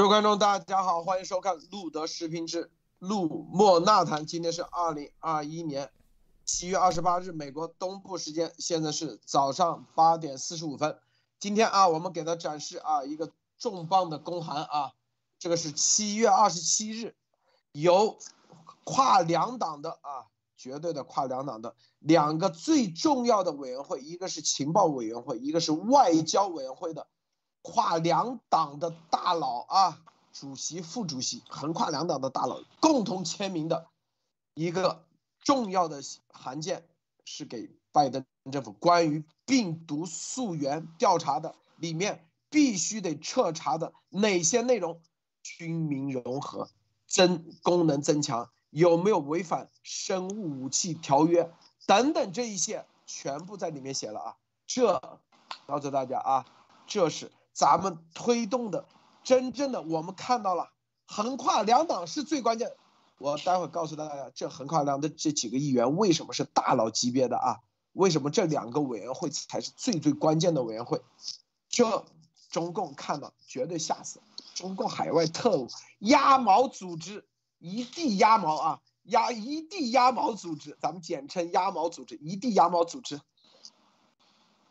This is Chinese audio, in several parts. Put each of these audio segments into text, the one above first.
各位观众，大家好，欢迎收看路德视频之路莫纳谈。今天是二零二一年七月二十八日，美国东部时间，现在是早上八点四十五分。今天啊，我们给他展示啊一个重磅的公函啊，这个是七月二十七日，由跨两党的啊，绝对的跨两党的两个最重要的委员会，一个是情报委员会，一个是外交委员会的。跨两党的大佬啊，主席、副主席，横跨两党的大佬共同签名的一个重要的函件，是给拜登政府关于病毒溯源调查的，里面必须得彻查的哪些内容？军民融合、增功能增强，有没有违反生物武器条约等等，这一些全部在里面写了啊。这告诉大家啊，这是。咱们推动的，真正的我们看到了，横跨两党是最关键。我待会告诉大家，这横跨两的这几个议员为什么是大佬级别的啊？为什么这两个委员会才是最最关键的委员会？这中共看到绝对吓死。中共海外特务鸭毛组织，一地鸭毛啊，鸭一地鸭毛组织，咱们简称鸭毛组织，一地鸭毛组织。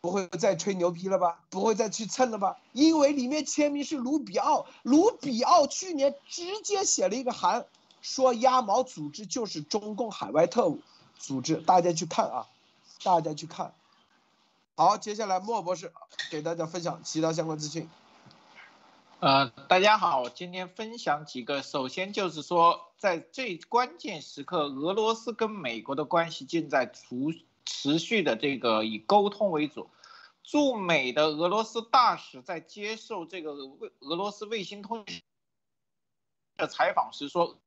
不会再吹牛逼了吧？不会再去蹭了吧？因为里面签名是卢比奥，卢比奥去年直接写了一个函，说鸭毛组织就是中共海外特务组织，大家去看啊，大家去看。好，接下来莫博士给大家分享其他相关资讯。呃，大家好，今天分享几个，首先就是说，在最关键时刻，俄罗斯跟美国的关系正在处。持续的这个以沟通为主，驻美的俄罗斯大使在接受这个卫俄罗斯卫星通讯的采访时说，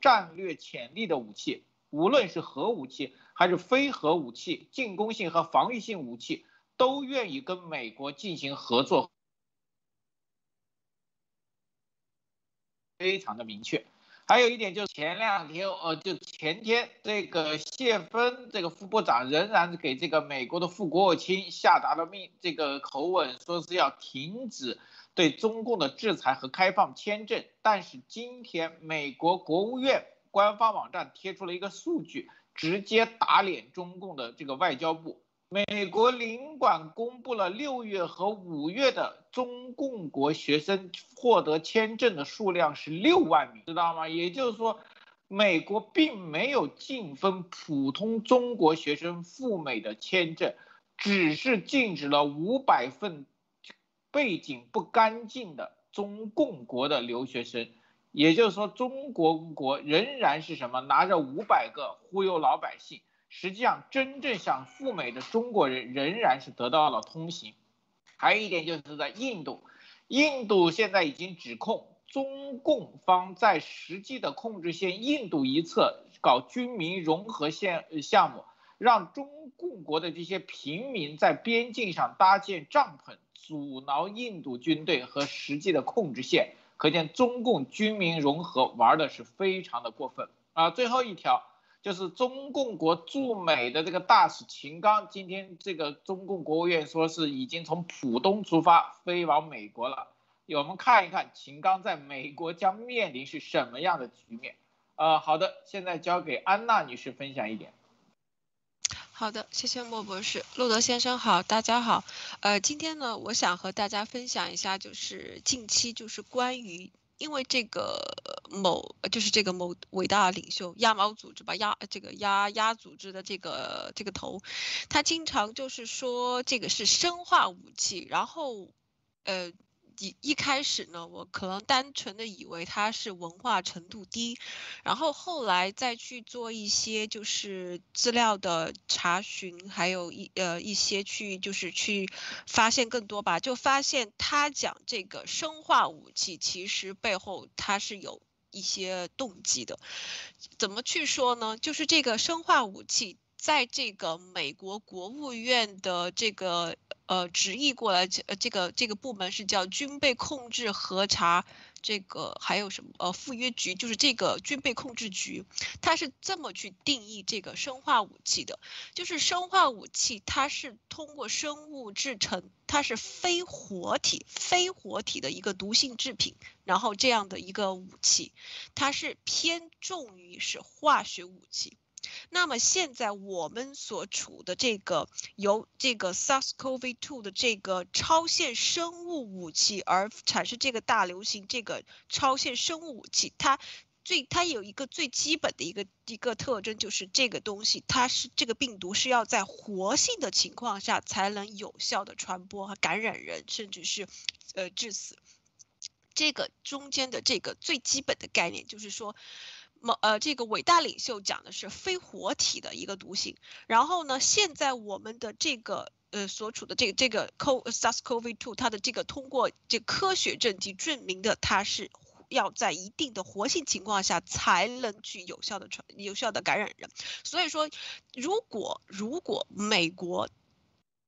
战略潜力的武器，无论是核武器还是非核武器，进攻性和防御性武器，都愿意跟美国进行合作，非常的明确。还有一点就是前两天，呃，就前天，这个谢芬这个副部长仍然给这个美国的副国务卿下达了命，这个口吻说是要停止对中共的制裁和开放签证。但是今天美国国务院官方网站贴出了一个数据，直接打脸中共的这个外交部。美国领馆公布了六月和五月的中共国学生获得签证的数量是六万名，知道吗？也就是说，美国并没有禁封普通中国学生赴美的签证，只是禁止了五百份背景不干净的中共国的留学生。也就是说，中国国仍然是什么？拿着五百个忽悠老百姓。实际上，真正想赴美的中国人仍然是得到了通行。还有一点就是在印度，印度现在已经指控中共方在实际的控制线印度一侧搞军民融合线项目，让中共国的这些平民在边境上搭建帐篷，阻挠印度军队和实际的控制线。可见中共军民融合玩的是非常的过分啊！最后一条。就是中共国驻美的这个大使秦刚，今天这个中共国务院说是已经从浦东出发飞往美国了。我们看一看秦刚在美国将面临是什么样的局面。呃，好的，现在交给安娜女士分享一点。好的，谢谢莫博士，路德先生好，大家好。呃，今天呢，我想和大家分享一下，就是近期就是关于。因为这个某就是这个某伟大领袖鸭毛组织吧，鸭这个鸭鸭组织的这个这个头，他经常就是说这个是生化武器，然后，呃。一一开始呢，我可能单纯的以为他是文化程度低，然后后来再去做一些就是资料的查询，还有一呃一些去就是去发现更多吧，就发现他讲这个生化武器，其实背后他是有一些动机的。怎么去说呢？就是这个生化武器。在这个美国国务院的这个呃直译过来，这这个这个部门是叫军备控制核查。这个还有什么？呃，赴约局就是这个军备控制局，它是这么去定义这个生化武器的，就是生化武器它是通过生物制成，它是非活体、非活体的一个毒性制品，然后这样的一个武器，它是偏重于是化学武器。那么现在我们所处的这个由这个 SARS-CoV-2 的这个超限生物武器而产生这个大流行，这个超限生物武器，它最它有一个最基本的一个一个特征，就是这个东西它是这个病毒是要在活性的情况下才能有效的传播和感染人，甚至是呃致死。这个中间的这个最基本的概念就是说。某呃，这个伟大领袖讲的是非活体的一个毒性，然后呢，现在我们的这个呃所处的这个这个 CO SARS-CoV-2，它的这个通过这科学证据证明的，它是要在一定的活性情况下才能去有效的传有效的感染人，所以说，如果如果美国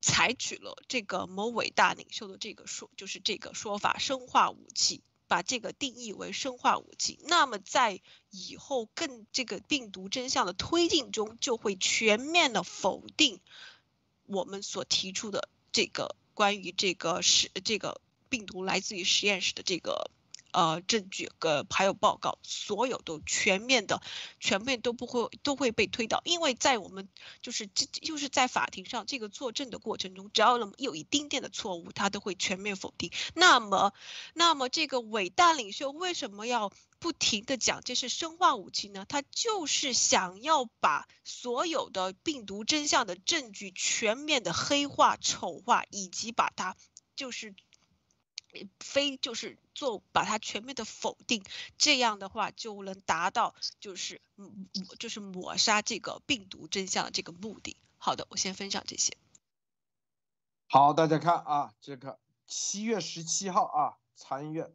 采取了这个某伟大领袖的这个说，就是这个说法，生化武器。把这个定义为生化武器，那么在以后更这个病毒真相的推进中，就会全面的否定我们所提出的这个关于这个实这个病毒来自于实验室的这个。呃，证据呃还有报告，所有都全面的，全面都不会都会被推倒，因为在我们就是这就是在法庭上这个作证的过程中，只要有一丁点的错误，他都会全面否定。那么，那么这个伟大领袖为什么要不停的讲这是生化武器呢？他就是想要把所有的病毒真相的证据全面的黑化、丑化，以及把它就是。非就是做把它全面的否定，这样的话就能达到就是就是抹杀这个病毒真相的这个目的。好的，我先分享这些。好，大家看啊，这个七月十七号啊，参议院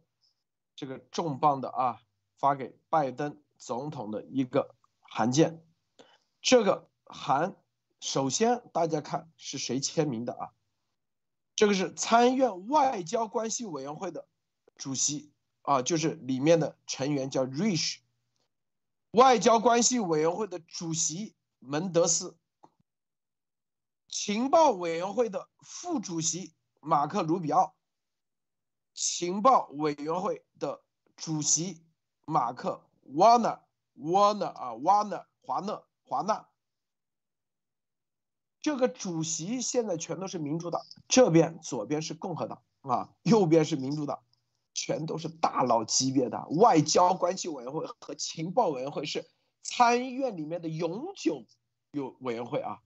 这个重磅的啊发给拜登总统的一个函件，这个函首先大家看是谁签名的啊？这个是参院外交关系委员会的主席啊，就是里面的成员叫 Rich，外交关系委员会的主席门德斯，情报委员会的副主席马克卢比奥，情报委员会的主席马克 Warner Warner 啊瓦纳华纳华纳。这个主席现在全都是民主党，这边左边是共和党啊，右边是民主党，全都是大佬级别的外交关系委员会和情报委员会是参议院里面的永久有委员会啊，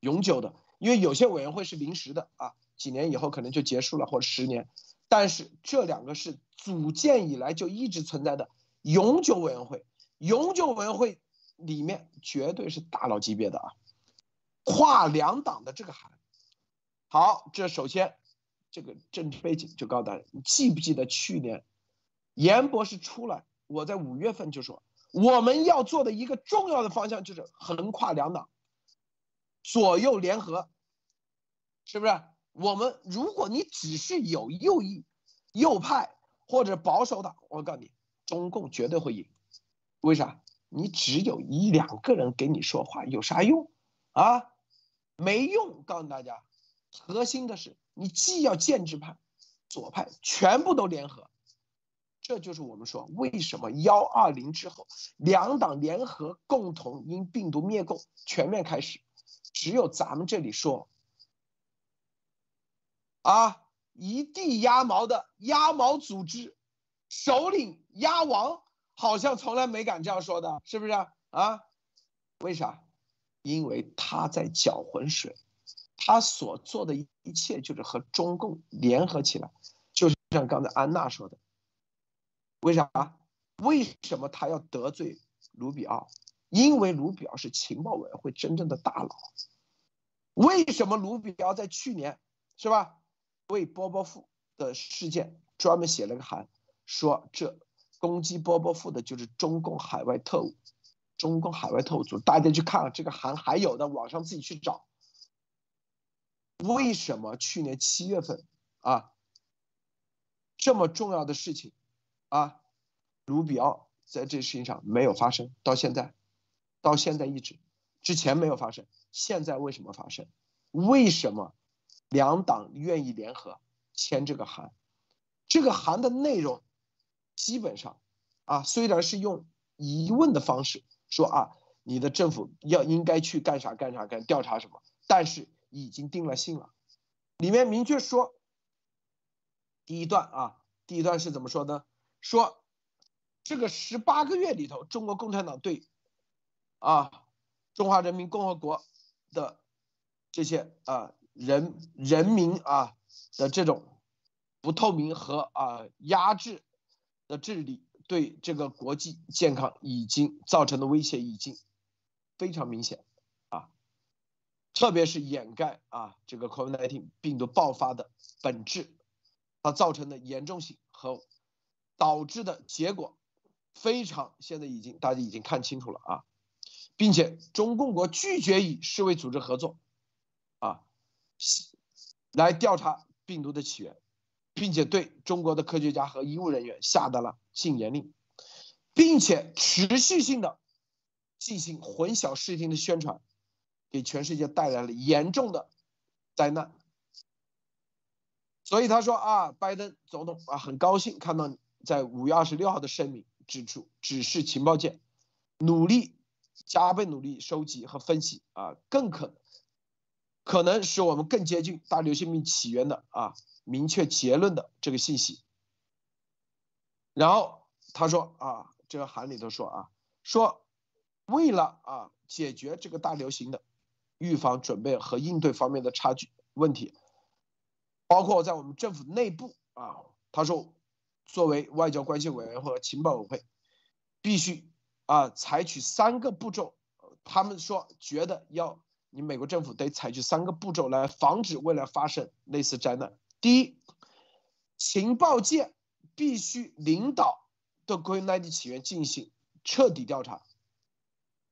永久的，因为有些委员会是临时的啊，几年以后可能就结束了或者十年，但是这两个是组建以来就一直存在的永久委员会，永久委员会里面绝对是大佬级别的啊。跨两党的这个函，好，这首先这个政治背景就告诉大家，你记不记得去年严博士出来，我在五月份就说我们要做的一个重要的方向就是横跨两党，左右联合，是不是？我们如果你只是有右翼、右派或者保守党，我告诉你，中共绝对会赢。为啥？你只有一两个人给你说话，有啥用啊？没用，告诉大家，核心的是你既要建制派、左派全部都联合，这就是我们说为什么幺二零之后两党联合共同因病毒灭共全面开始，只有咱们这里说，啊一地鸭毛的鸭毛组织首领鸭王好像从来没敢这样说的，是不是啊？为啥？因为他在搅浑水，他所做的一切就是和中共联合起来，就像刚才安娜说的，为啥？为什么他要得罪卢比奥？因为卢比奥是情报委员会真正的大佬。为什么卢比奥在去年是吧，为波波夫的事件专门写了个函，说这攻击波波夫的就是中共海外特务。中共海外特务组，大家去看这个函还有的，网上自己去找。为什么去年七月份啊，这么重要的事情啊，卢比奥在这事情上没有发生，到现在，到现在一直，之前没有发生，现在为什么发生？为什么两党愿意联合签这个函？这个函的内容基本上啊，虽然是用疑问的方式说啊，你的政府要应该去干啥干啥干调查什么，但是。已经定了性了，里面明确说，第一段啊，第一段是怎么说呢？说这个十八个月里头，中国共产党对啊中华人民共和国的这些啊人人民啊的这种不透明和啊压制的治理，对这个国际健康已经造成的威胁已经非常明显啊。特别是掩盖啊，这个 COVID-19 病毒爆发的本质，它造成的严重性和导致的结果，非常现在已经大家已经看清楚了啊，并且中共国拒绝与世卫组织合作，啊，来调查病毒的起源，并且对中国的科学家和医务人员下达了禁言令，并且持续性的进行混淆视听的宣传。给全世界带来了严重的灾难，所以他说啊，拜登总统啊，很高兴看到你在五月二十六号的声明指出，指示情报界努力加倍努力收集和分析啊，更可可能使我们更接近大流行病起源的啊明确结论的这个信息。然后他说啊，这个函里头说啊，说为了啊解决这个大流行的。预防、准备和应对方面的差距问题，包括在我们政府内部啊，他说，作为外交关系委员会和情报委员会，必须啊采取三个步骤。他们说觉得要你美国政府得采取三个步骤来防止未来发生类似灾难。第一，情报界必须领导对 COVID-19 起源进行彻底调查。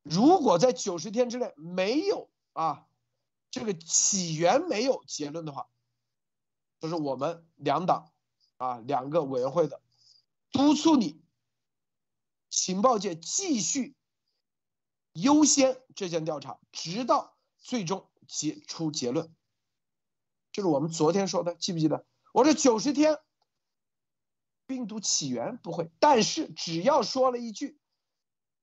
如果在九十天之内没有啊，这个起源没有结论的话，就是我们两党啊两个委员会的督促你，情报界继续优先这项调查，直到最终结出结论。就是我们昨天说的，记不记得？我说九十天，病毒起源不会，但是只要说了一句，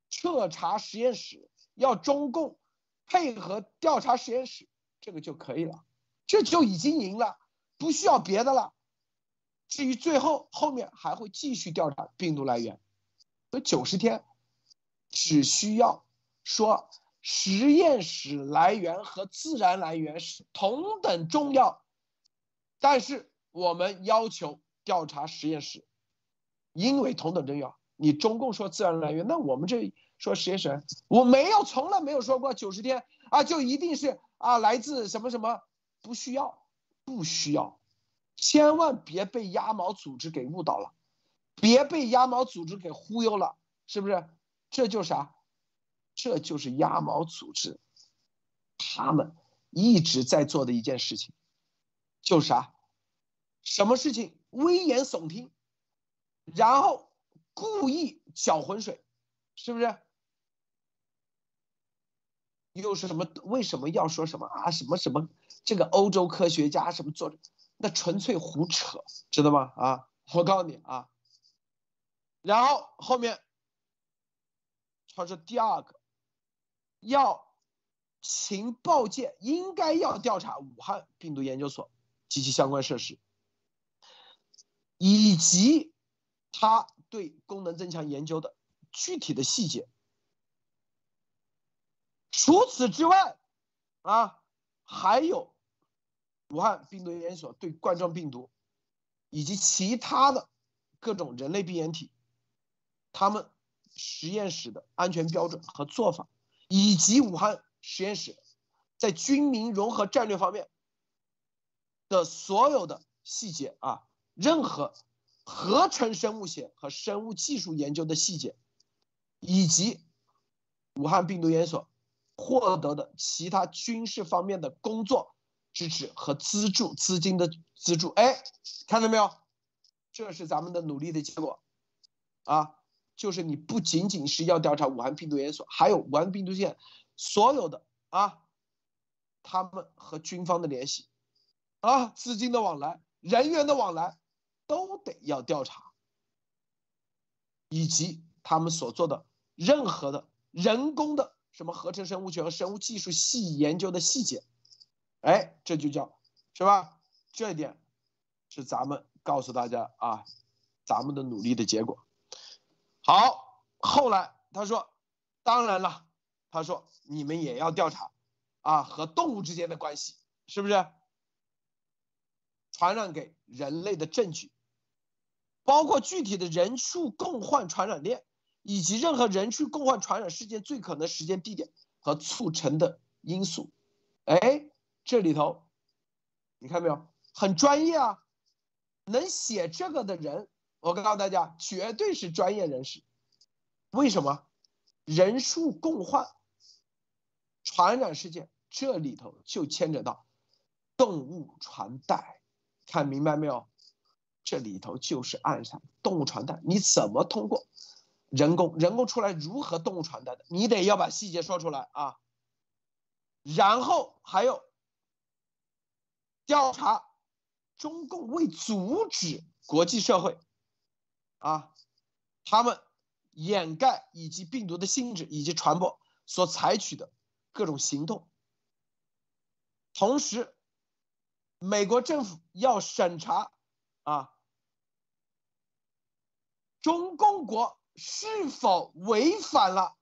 彻查实验室，要中共。配合调查实验室，这个就可以了，这就已经赢了，不需要别的了。至于最后后面还会继续调查病毒来源，这九十天只需要说实验室来源和自然来源是同等重要，但是我们要求调查实验室，因为同等重要。你中共说自然来源，那我们这。说实验室，我没有，从来没有说过九十天啊，就一定是啊，来自什么什么，不需要，不需要，千万别被鸭毛组织给误导了，别被鸭毛组织给忽悠了，是不是？这就啥？这就是鸭毛组织，他们一直在做的一件事情，就是啥？什么事情？危言耸听，然后故意搅浑水，是不是？又是什么？为什么要说什么啊？什么什么？这个欧洲科学家什么做？那纯粹胡扯，知道吗？啊，我告诉你啊。然后后面他说第二个，要情报界应该要调查武汉病毒研究所及其相关设施，以及他对功能增强研究的具体的细节。除此之外，啊，还有武汉病毒研究所对冠状病毒以及其他的各种人类病原体，他们实验室的安全标准和做法，以及武汉实验室在军民融合战略方面的所有的细节啊，任何合成生物学和生物技术研究的细节，以及。武汉病毒研究所获得的其他军事方面的工作支持和资助资金的资助。哎，看到没有？这是咱们的努力的结果啊！就是你不仅仅是要调查武汉病毒研究所，还有武汉病毒线所有的啊，他们和军方的联系啊，资金的往来、人员的往来都得要调查，以及他们所做的任何的人工的什么合成生物学和生物技术细研究的细节，哎，这就叫是吧？这一点是咱们告诉大家啊，咱们的努力的结果。好，后来他说，当然了，他说你们也要调查，啊，和动物之间的关系是不是？传染给人类的证据，包括具体的人畜共患传染链，以及任何人畜共患传染事件最可能时间、地点和促成的因素。哎，这里头，你看没有，很专业啊，能写这个的人。我告诉大家，绝对是专业人士。为什么？人数共患传染事件，这里头就牵扯到动物传代，看明白没有？这里头就是暗杀动物传代，你怎么通过人工？人工出来如何动物传代的？你得要把细节说出来啊。然后还有调查中共为阻止国际社会。啊，他们掩盖以及病毒的性质以及传播所采取的各种行动，同时，美国政府要审查啊，中共国是否违反了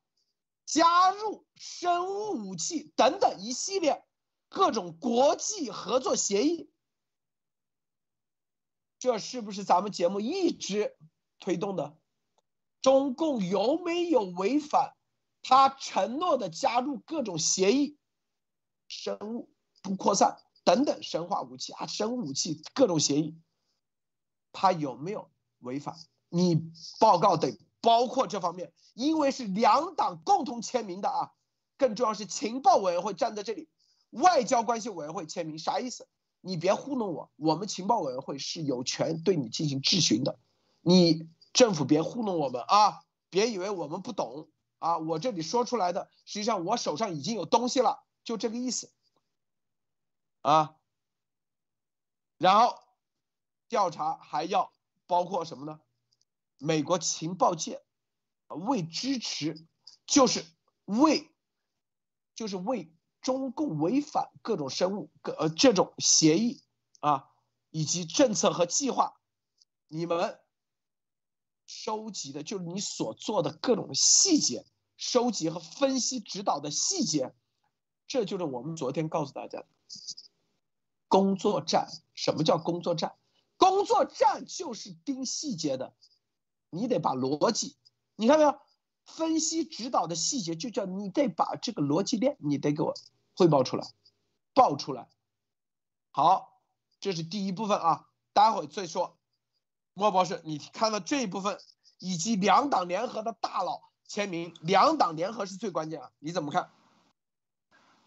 加入生物武器等等一系列各种国际合作协议，这是不是咱们节目一直？推动的，中共有没有违反他承诺的加入各种协议、生物不扩散等等生化武器啊、生物武器各种协议，他有没有违反？你报告得包括这方面，因为是两党共同签名的啊。更重要是情报委员会站在这里，外交关系委员会签名，啥意思？你别糊弄我，我们情报委员会是有权对你进行质询的。你政府别糊弄我们啊！别以为我们不懂啊！我这里说出来的，实际上我手上已经有东西了，就这个意思啊。然后调查还要包括什么呢？美国情报界为支持，就是为，就是为中共违反各种生物各呃这种协议啊，以及政策和计划，你们。收集的就是你所做的各种细节，收集和分析指导的细节，这就是我们昨天告诉大家的工作站。什么叫工作站？工作站就是盯细节的，你得把逻辑，你看没有？分析指导的细节就叫你得把这个逻辑链，你得给我汇报出来，报出来。好，这是第一部分啊，待会再说。莫博士，你看到这一部分，以及两党联合的大佬签名，两党联合是最关键啊，你怎么看？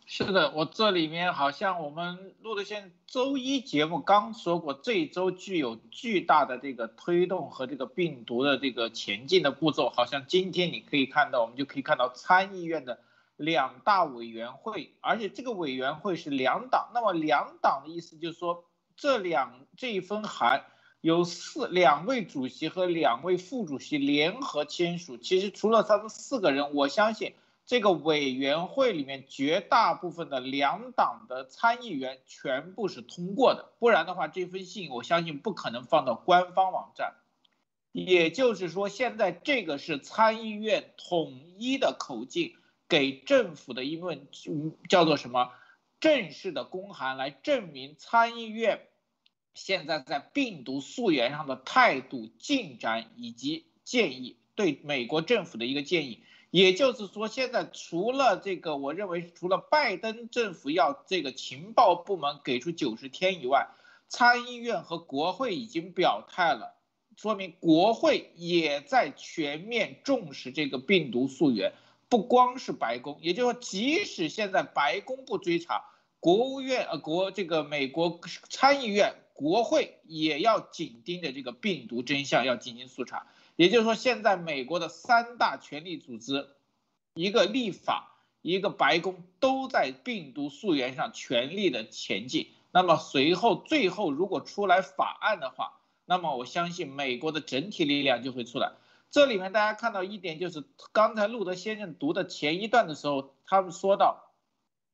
是的，我这里面好像我们录的线周一节目刚说过，这一周具有巨大的这个推动和这个病毒的这个前进的步骤，好像今天你可以看到，我们就可以看到参议院的两大委员会，而且这个委员会是两党，那么两党的意思就是说，这两这一分函。有四两位主席和两位副主席联合签署。其实除了他们四个人，我相信这个委员会里面绝大部分的两党的参议员全部是通过的，不然的话，这封信我相信不可能放到官方网站。也就是说，现在这个是参议院统一的口径给政府的一份叫做什么正式的公函，来证明参议院。现在在病毒溯源上的态度进展以及建议，对美国政府的一个建议，也就是说，现在除了这个，我认为除了拜登政府要这个情报部门给出九十天以外，参议院和国会已经表态了，说明国会也在全面重视这个病毒溯源，不光是白宫，也就是说，即使现在白宫不追查，国务院呃国这个美国参议院、国会也要紧盯着这个病毒真相，要进行肃查。也就是说，现在美国的三大权力组织，一个立法，一个白宫，都在病毒溯源上全力的前进。那么随后最后如果出来法案的话，那么我相信美国的整体力量就会出来。这里面大家看到一点，就是刚才路德先生读的前一段的时候，他们说到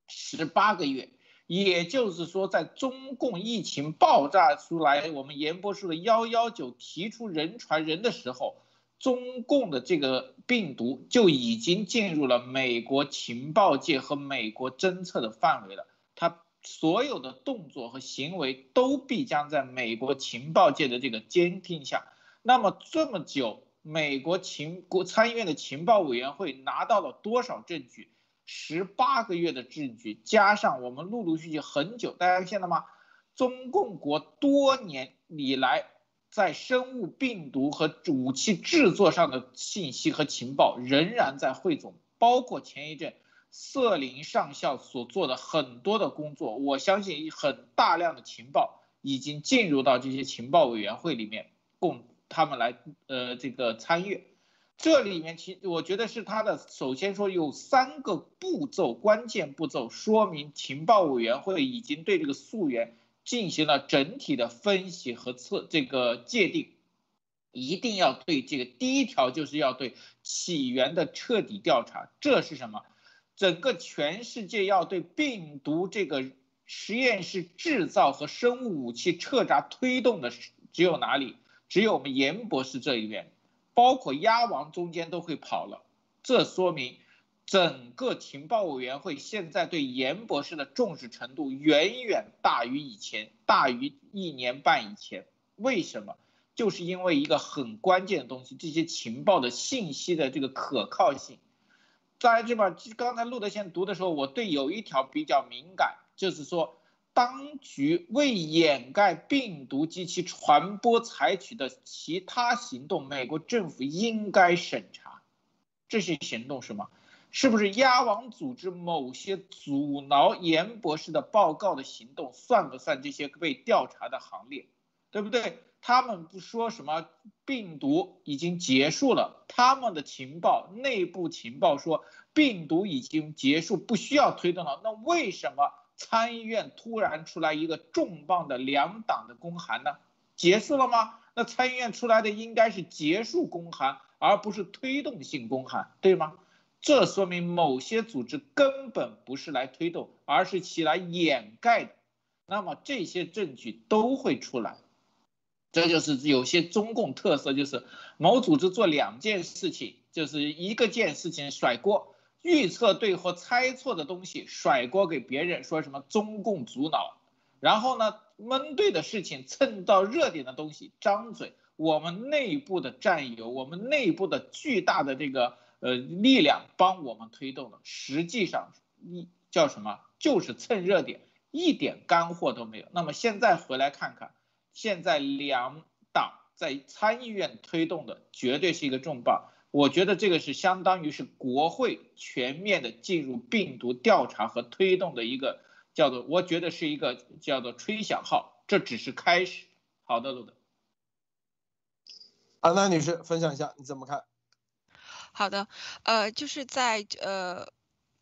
十八个月，也就是说，在中共疫情爆炸出来，我们严博士的幺幺九提出人传人的时候，中共的这个病毒就已经进入了美国情报界和美国侦测的范围了，它所有的动作和行为都必将在美国情报界的这个监听下。那么这么久。美国情国参议院的情报委员会拿到了多少证据？十八个月的证据，加上我们陆陆续续很久，大家见到吗？中共国多年以来在生物病毒和武器制作上的信息和情报仍然在汇总，包括前一阵瑟林上校所做的很多的工作，我相信很大量的情报已经进入到这些情报委员会里面供。他们来呃这个参与，这里面其我觉得是他的首先说有三个步骤，关键步骤说明情报委员会已经对这个溯源进行了整体的分析和测这个界定，一定要对这个第一条就是要对起源的彻底调查，这是什么？整个全世界要对病毒这个实验室制造和生物武器彻查推动的只有哪里？只有我们严博士这一边，包括鸭王中间都会跑了，这说明整个情报委员会现在对严博士的重视程度远远大于以前，大于一年半以前。为什么？就是因为一个很关键的东西，这些情报的信息的这个可靠性。在这边，刚才路德先读的时候，我对有一条比较敏感，就是说。当局为掩盖病毒及其传播采取的其他行动，美国政府应该审查这些行动是吗？是不是鸭王组织某些阻挠严博士的报告的行动，算不算这些被调查的行列？对不对？他们不说什么病毒已经结束了，他们的情报内部情报说病毒已经结束，不需要推动了。那为什么？参议院突然出来一个重磅的两党的公函呢？结束了吗？那参议院出来的应该是结束公函，而不是推动性公函，对吗？这说明某些组织根本不是来推动，而是起来掩盖的。那么这些证据都会出来，这就是有些中共特色，就是某组织做两件事情，就是一个件事情甩锅。预测对或猜错的东西甩锅给别人，说什么中共阻挠，然后呢，闷对的事情蹭到热点的东西张嘴，我们内部的战友，我们内部的巨大的这个呃力量帮我们推动了，实际上一叫什么，就是蹭热点，一点干货都没有。那么现在回来看看，现在两党在参议院推动的绝对是一个重磅。我觉得这个是相当于是国会全面的进入病毒调查和推动的一个叫做，我觉得是一个叫做吹响号，这只是开始。好的，路德。安娜女士分享一下你怎么看？好的，呃，就是在呃，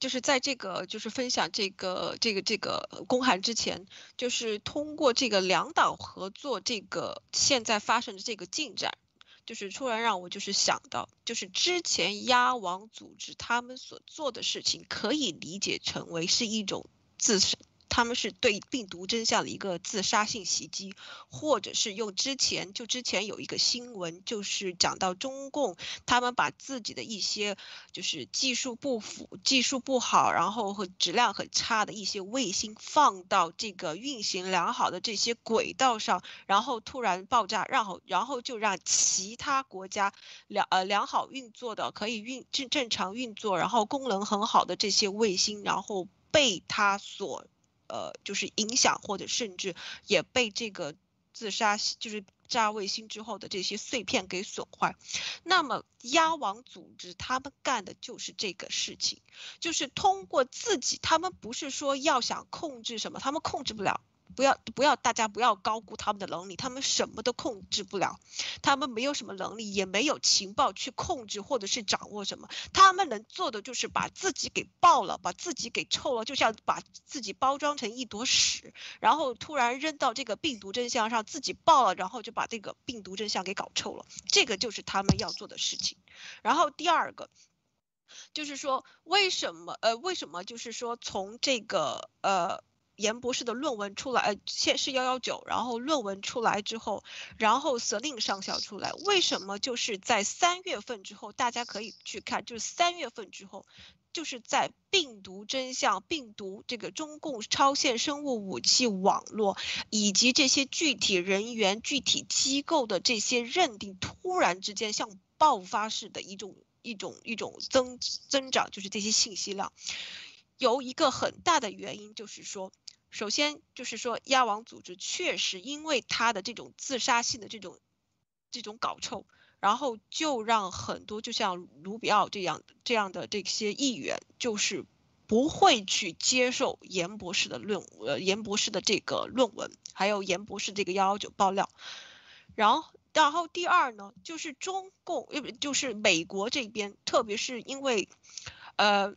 就是在这个就是分享这个这个这个公函之前，就是通过这个两党合作这个现在发生的这个进展。就是突然让我就是想到，就是之前鸭王组织他们所做的事情，可以理解成为是一种自杀。他们是对病毒真相的一个自杀性袭击，或者是用之前就之前有一个新闻，就是讲到中共他们把自己的一些就是技术不符、技术不好，然后和质量很差的一些卫星放到这个运行良好的这些轨道上，然后突然爆炸，然后然后就让其他国家良呃良好运作的可以运正正常运作，然后功能很好的这些卫星，然后被它所。呃，就是影响或者甚至也被这个自杀就是炸卫星之后的这些碎片给损坏。那么鸭王组织他们干的就是这个事情，就是通过自己，他们不是说要想控制什么，他们控制不了。不要不要，大家不要高估他们的能力，他们什么都控制不了，他们没有什么能力，也没有情报去控制或者是掌握什么，他们能做的就是把自己给爆了，把自己给臭了，就像把自己包装成一坨屎，然后突然扔到这个病毒真相上，自己爆了，然后就把这个病毒真相给搞臭了，这个就是他们要做的事情。然后第二个，就是说为什么呃为什么就是说从这个呃。严博士的论文出来，先是幺幺九，然后论文出来之后，然后责令上校出来，为什么就是在三月份之后，大家可以去看，就是三月份之后，就是在病毒真相、病毒这个中共超限生物武器网络以及这些具体人员、具体机构的这些认定，突然之间像爆发式的一种一种一种增增长，就是这些信息量，有一个很大的原因就是说。首先就是说，鸭王组织确实因为他的这种自杀性的这种这种搞臭，然后就让很多就像卢比奥这样这样的这些议员，就是不会去接受严博士的论呃严博士的这个论文，还有严博士这个幺幺九爆料。然后，然后第二呢，就是中共，就是美国这边，特别是因为，呃。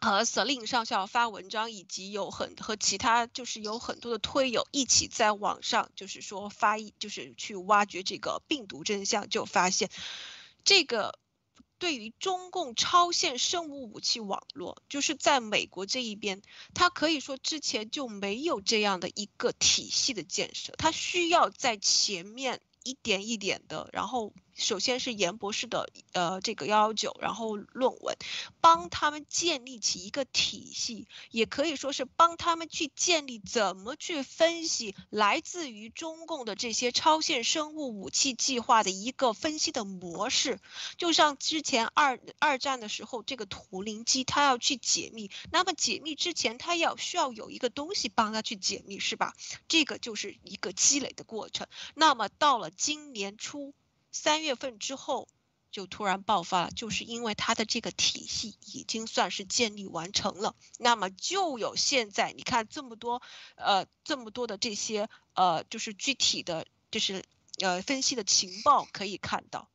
和司令上校发文章，以及有很和其他就是有很多的推友一起在网上，就是说发一就是去挖掘这个病毒真相，就发现，这个对于中共超限生物武器网络，就是在美国这一边，它可以说之前就没有这样的一个体系的建设，它需要在前面一点一点的，然后。首先是严博士的呃这个幺幺九，然后论文，帮他们建立起一个体系，也可以说是帮他们去建立怎么去分析来自于中共的这些超限生物武器计划的一个分析的模式。就像之前二二战的时候，这个图灵机他要去解密，那么解密之前他要需要有一个东西帮他去解密，是吧？这个就是一个积累的过程。那么到了今年初。三月份之后就突然爆发了，就是因为它的这个体系已经算是建立完成了，那么就有现在你看这么多，呃，这么多的这些呃，就是具体的，就是呃分析的情报可以看到，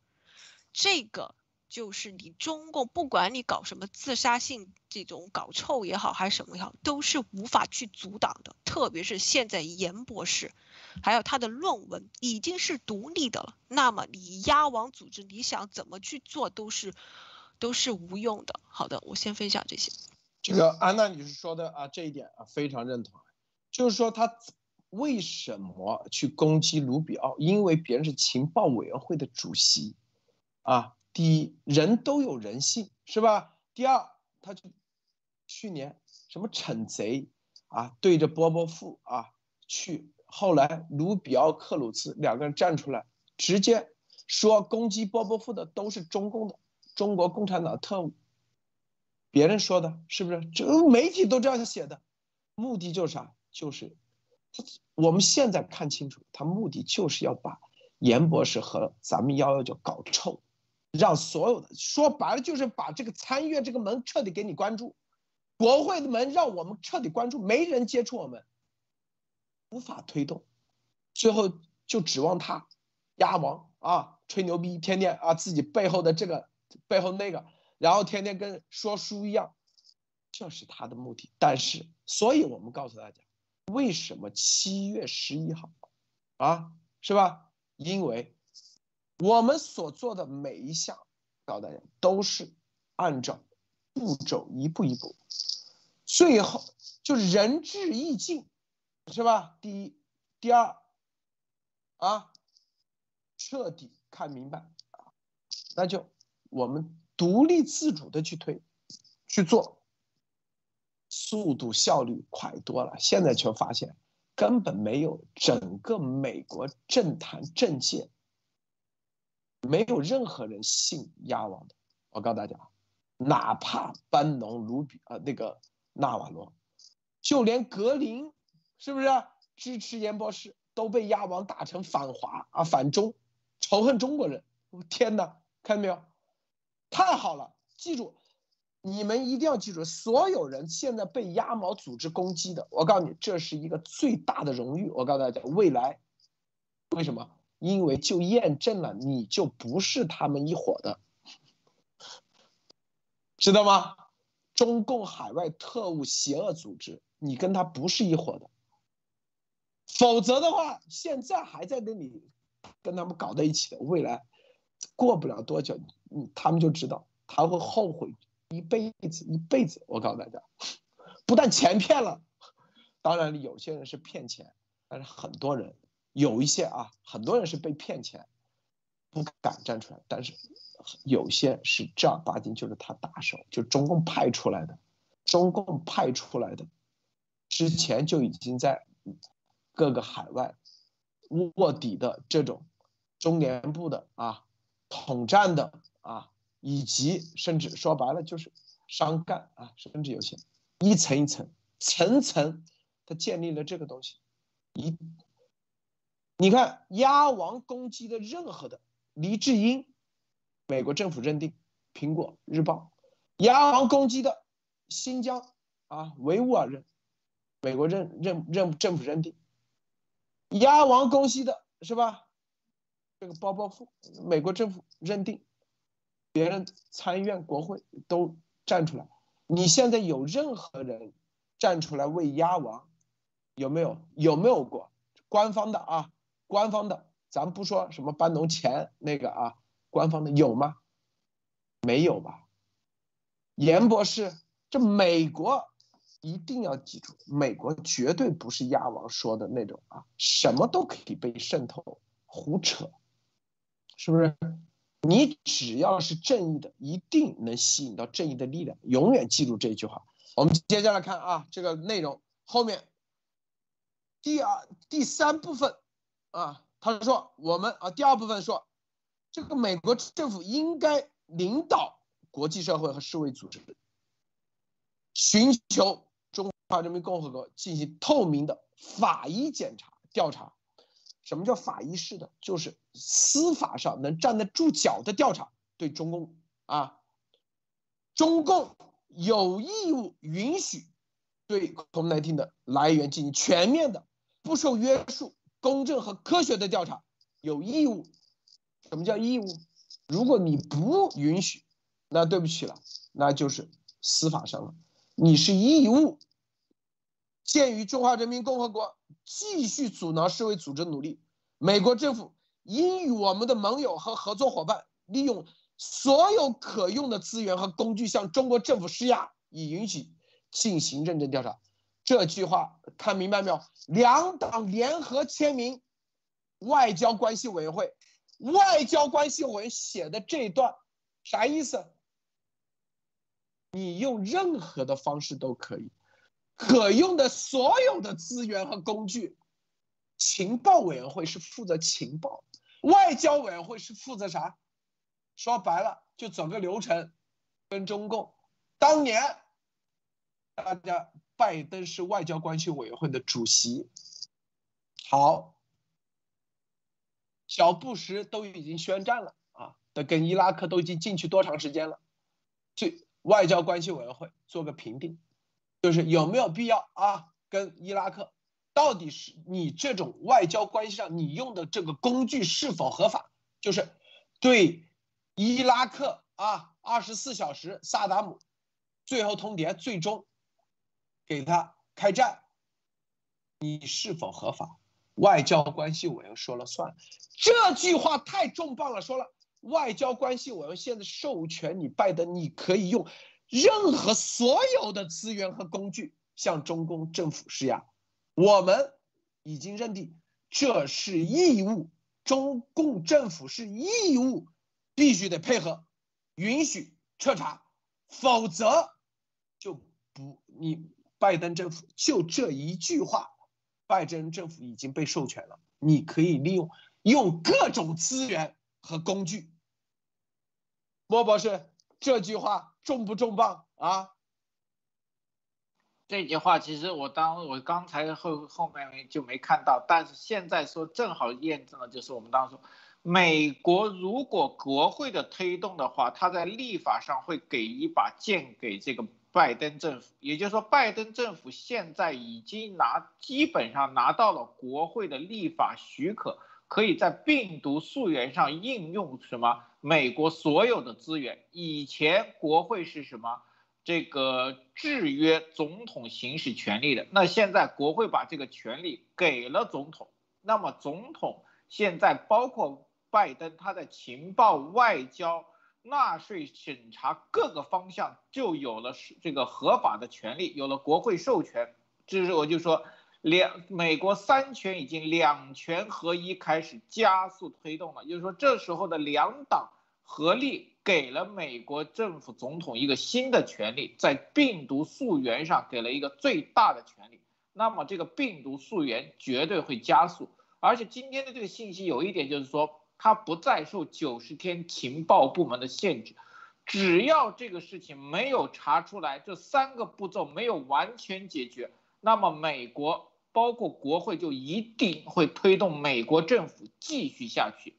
这个。就是你中共不管你搞什么自杀性这种搞臭也好还是什么也好，都是无法去阻挡的。特别是现在严博士，还有他的论文已经是独立的了，那么你鸭王组织你想怎么去做都是都是无用的。好的，我先分享这些。这个安娜女士说的啊，这一点啊非常认同，就是说他为什么去攻击卢比奥？因为别人是情报委员会的主席啊。第一，人都有人性，是吧？第二，他就去年什么惩贼啊，对着波波夫啊去，后来卢比奥、克鲁兹两个人站出来，直接说攻击波波夫的都是中共的中国共产党特务。别人说的是不是？这媒体都这样写的，目的就是啥？就是我们现在看清楚，他目的就是要把严博士和咱们幺幺九搞臭。让所有的说白了就是把这个参议院这个门彻底给你关住，国会的门让我们彻底关住，没人接触我们，无法推动，最后就指望他，鸭王啊吹牛逼，天天啊自己背后的这个背后那个，然后天天跟说书一样，这是他的目的。但是，所以我们告诉大家，为什么七月十一号，啊是吧？因为。我们所做的每一项，告诉大家都是按照步骤一步一步，最后就是仁至义尽，是吧？第一，第二，啊，彻底看明白，那就我们独立自主的去推，去做，速度效率快多了。现在却发现根本没有整个美国政坛政界。没有任何人信鸭王的，我告诉大家，哪怕班农、卢比啊，那个纳瓦罗，就连格林，是不是支持严博士？都被鸭王打成反华啊，反中，仇恨中国人。天哪，看到没有？太好了，记住，你们一定要记住，所有人现在被鸭毛组织攻击的，我告诉你，这是一个最大的荣誉。我告诉大家，未来为什么？因为就验证了你就不是他们一伙的，知道吗？中共海外特务邪恶组织，你跟他不是一伙的。否则的话，现在还在跟你跟他们搞在一起的，未来过不了多久，嗯，他们就知道他会后悔一辈子，一辈子。我告诉大家，不但钱骗了，当然有些人是骗钱，但是很多人有一些啊，很多人是被骗钱，不敢站出来，但是有些是正儿八经就是他打手，就中共派出来的，中共派出来的，之前就已经在。各个海外卧底的这种中联部的啊，统战的啊，以及甚至说白了就是商干啊，甚至有些一层一层层层，他建立了这个东西。一，你看鸭王攻击的任何的黎智英，美国政府认定，苹果日报，鸭王攻击的新疆啊维吾尔人，美国认认认政府认定。鸭王公司的是吧？这个包包富，美国政府认定，别人参议院、国会都站出来。你现在有任何人站出来为鸭王，有没有？有没有过？官方的啊，官方的，咱不说什么搬农钱那个啊，官方的有吗？没有吧？严博士，这美国。一定要记住，美国绝对不是鸭王说的那种啊，什么都可以被渗透、胡扯，是不是？你只要是正义的，一定能吸引到正义的力量。永远记住这句话。我们接下来看啊，这个内容后面第二、第三部分啊，他说我们啊，第二部分说，这个美国政府应该领导国际社会和世卫组织，寻求。中华人民共和国进行透明的法医检查调查，什么叫法医式的？就是司法上能站得住脚的调查。对中共啊，中共有义务允许对 COVID-19 的来源进行全面的、不受约束、公正和科学的调查。有义务，什么叫义务？如果你不允许，那对不起了，那就是司法上了。你是义务。鉴于中华人民共和国继续阻挠世卫组织努力，美国政府应与我们的盟友和合作伙伴利用所有可用的资源和工具，向中国政府施压，以允许进行认真调查。这句话看明白没有？两党联合签名，外交关系委员会，外交关系委员写的这段啥意思？你用任何的方式都可以。可用的所有的资源和工具，情报委员会是负责情报，外交委员会是负责啥？说白了就走个流程，跟中共。当年，大家拜登是外交关系委员会的主席，好，小布什都已经宣战了啊，的跟伊拉克都已经进去多长时间了？去外交关系委员会做个评定。就是有没有必要啊？跟伊拉克，到底是你这种外交关系上你用的这个工具是否合法？就是对伊拉克啊，二十四小时萨达姆最后通牒，最终给他开战，你是否合法？外交关系委员说了算。这句话太重磅了，说了，外交关系委员现在授权你拜登，你可以用。任何所有的资源和工具向中共政府施压，我们已经认定这是义务，中共政府是义务，必须得配合，允许彻查，否则就不你拜登政府就这一句话，拜登政府已经被授权了，你可以利用用各种资源和工具。莫博士这句话。重不重磅啊？这句话其实我当我刚才后后面就没看到，但是现在说正好验证了，就是我们当时说，美国如果国会的推动的话，他在立法上会给一把剑给这个拜登政府，也就是说，拜登政府现在已经拿基本上拿到了国会的立法许可，可以在病毒溯源上应用什么美国所有的资源。以前国会是什么？这个制约总统行使权力的，那现在国会把这个权利给了总统，那么总统现在包括拜登，他在情报、外交、纳税、审查各个方向就有了这个合法的权利，有了国会授权。这是我就说，两美国三权已经两权合一，开始加速推动了。就是说，这时候的两党合力。给了美国政府总统一个新的权利，在病毒溯源上给了一个最大的权利，那么这个病毒溯源绝对会加速。而且今天的这个信息有一点就是说，它不再受九十天情报部门的限制，只要这个事情没有查出来，这三个步骤没有完全解决，那么美国包括国会就一定会推动美国政府继续下去。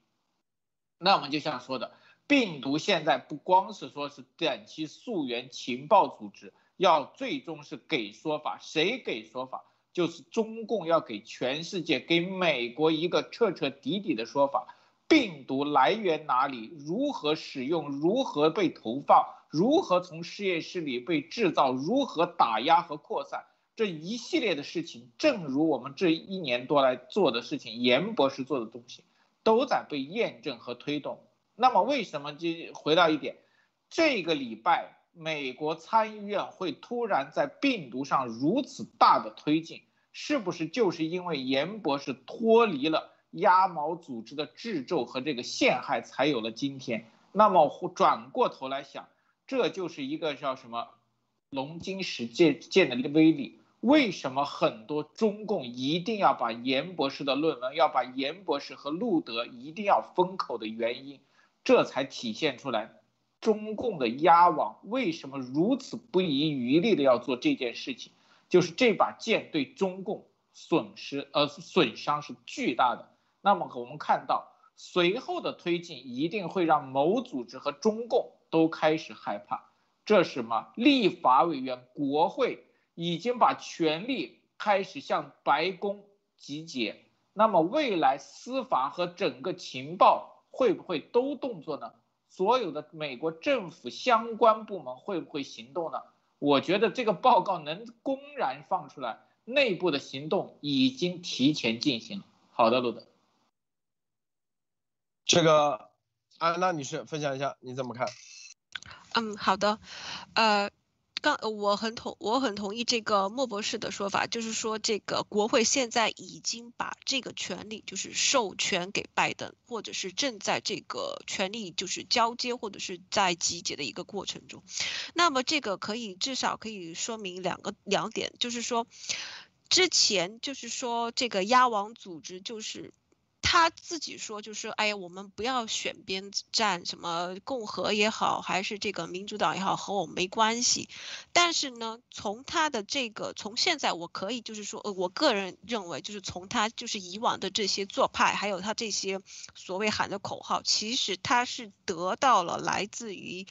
那我们就像说的。病毒现在不光是说是短期溯源情报组织要最终是给说法，谁给说法？就是中共要给全世界、给美国一个彻彻底底的说法。病毒来源哪里？如何使用？如何被投放？如何从实验室里被制造？如何打压和扩散？这一系列的事情，正如我们这一年多来做的事情，严博士做的东西，都在被验证和推动。那么为什么就回到一点，这个礼拜美国参议院会突然在病毒上如此大的推进，是不是就是因为严博士脱离了鸭毛组织的制咒和这个陷害，才有了今天？那么转过头来想，这就是一个叫什么龙金石剑剑的威力？为什么很多中共一定要把严博士的论文，要把严博士和路德一定要封口的原因？这才体现出来，中共的鸭网为什么如此不遗余力的要做这件事情？就是这把剑对中共损失呃损伤是巨大的。那么我们看到随后的推进一定会让某组织和中共都开始害怕。这是什么？立法委员、国会已经把权力开始向白宫集结。那么未来司法和整个情报。会不会都动作呢？所有的美国政府相关部门会不会行动呢？我觉得这个报告能公然放出来，内部的行动已经提前进行了。好的，路德，这个安娜女士分享一下，你怎么看？嗯，好的，呃。刚我很同我很同意这个莫博士的说法，就是说这个国会现在已经把这个权利就是授权给拜登，或者是正在这个权利就是交接或者是在集结的一个过程中。那么这个可以至少可以说明两个两点，就是说之前就是说这个鸭王组织就是。他自己说，就是哎呀，我们不要选边站，什么共和也好，还是这个民主党也好，和我没关系。但是呢，从他的这个，从现在我可以就是说，呃，我个人认为，就是从他就是以往的这些做派，还有他这些所谓喊的口号，其实他是得到了来自于，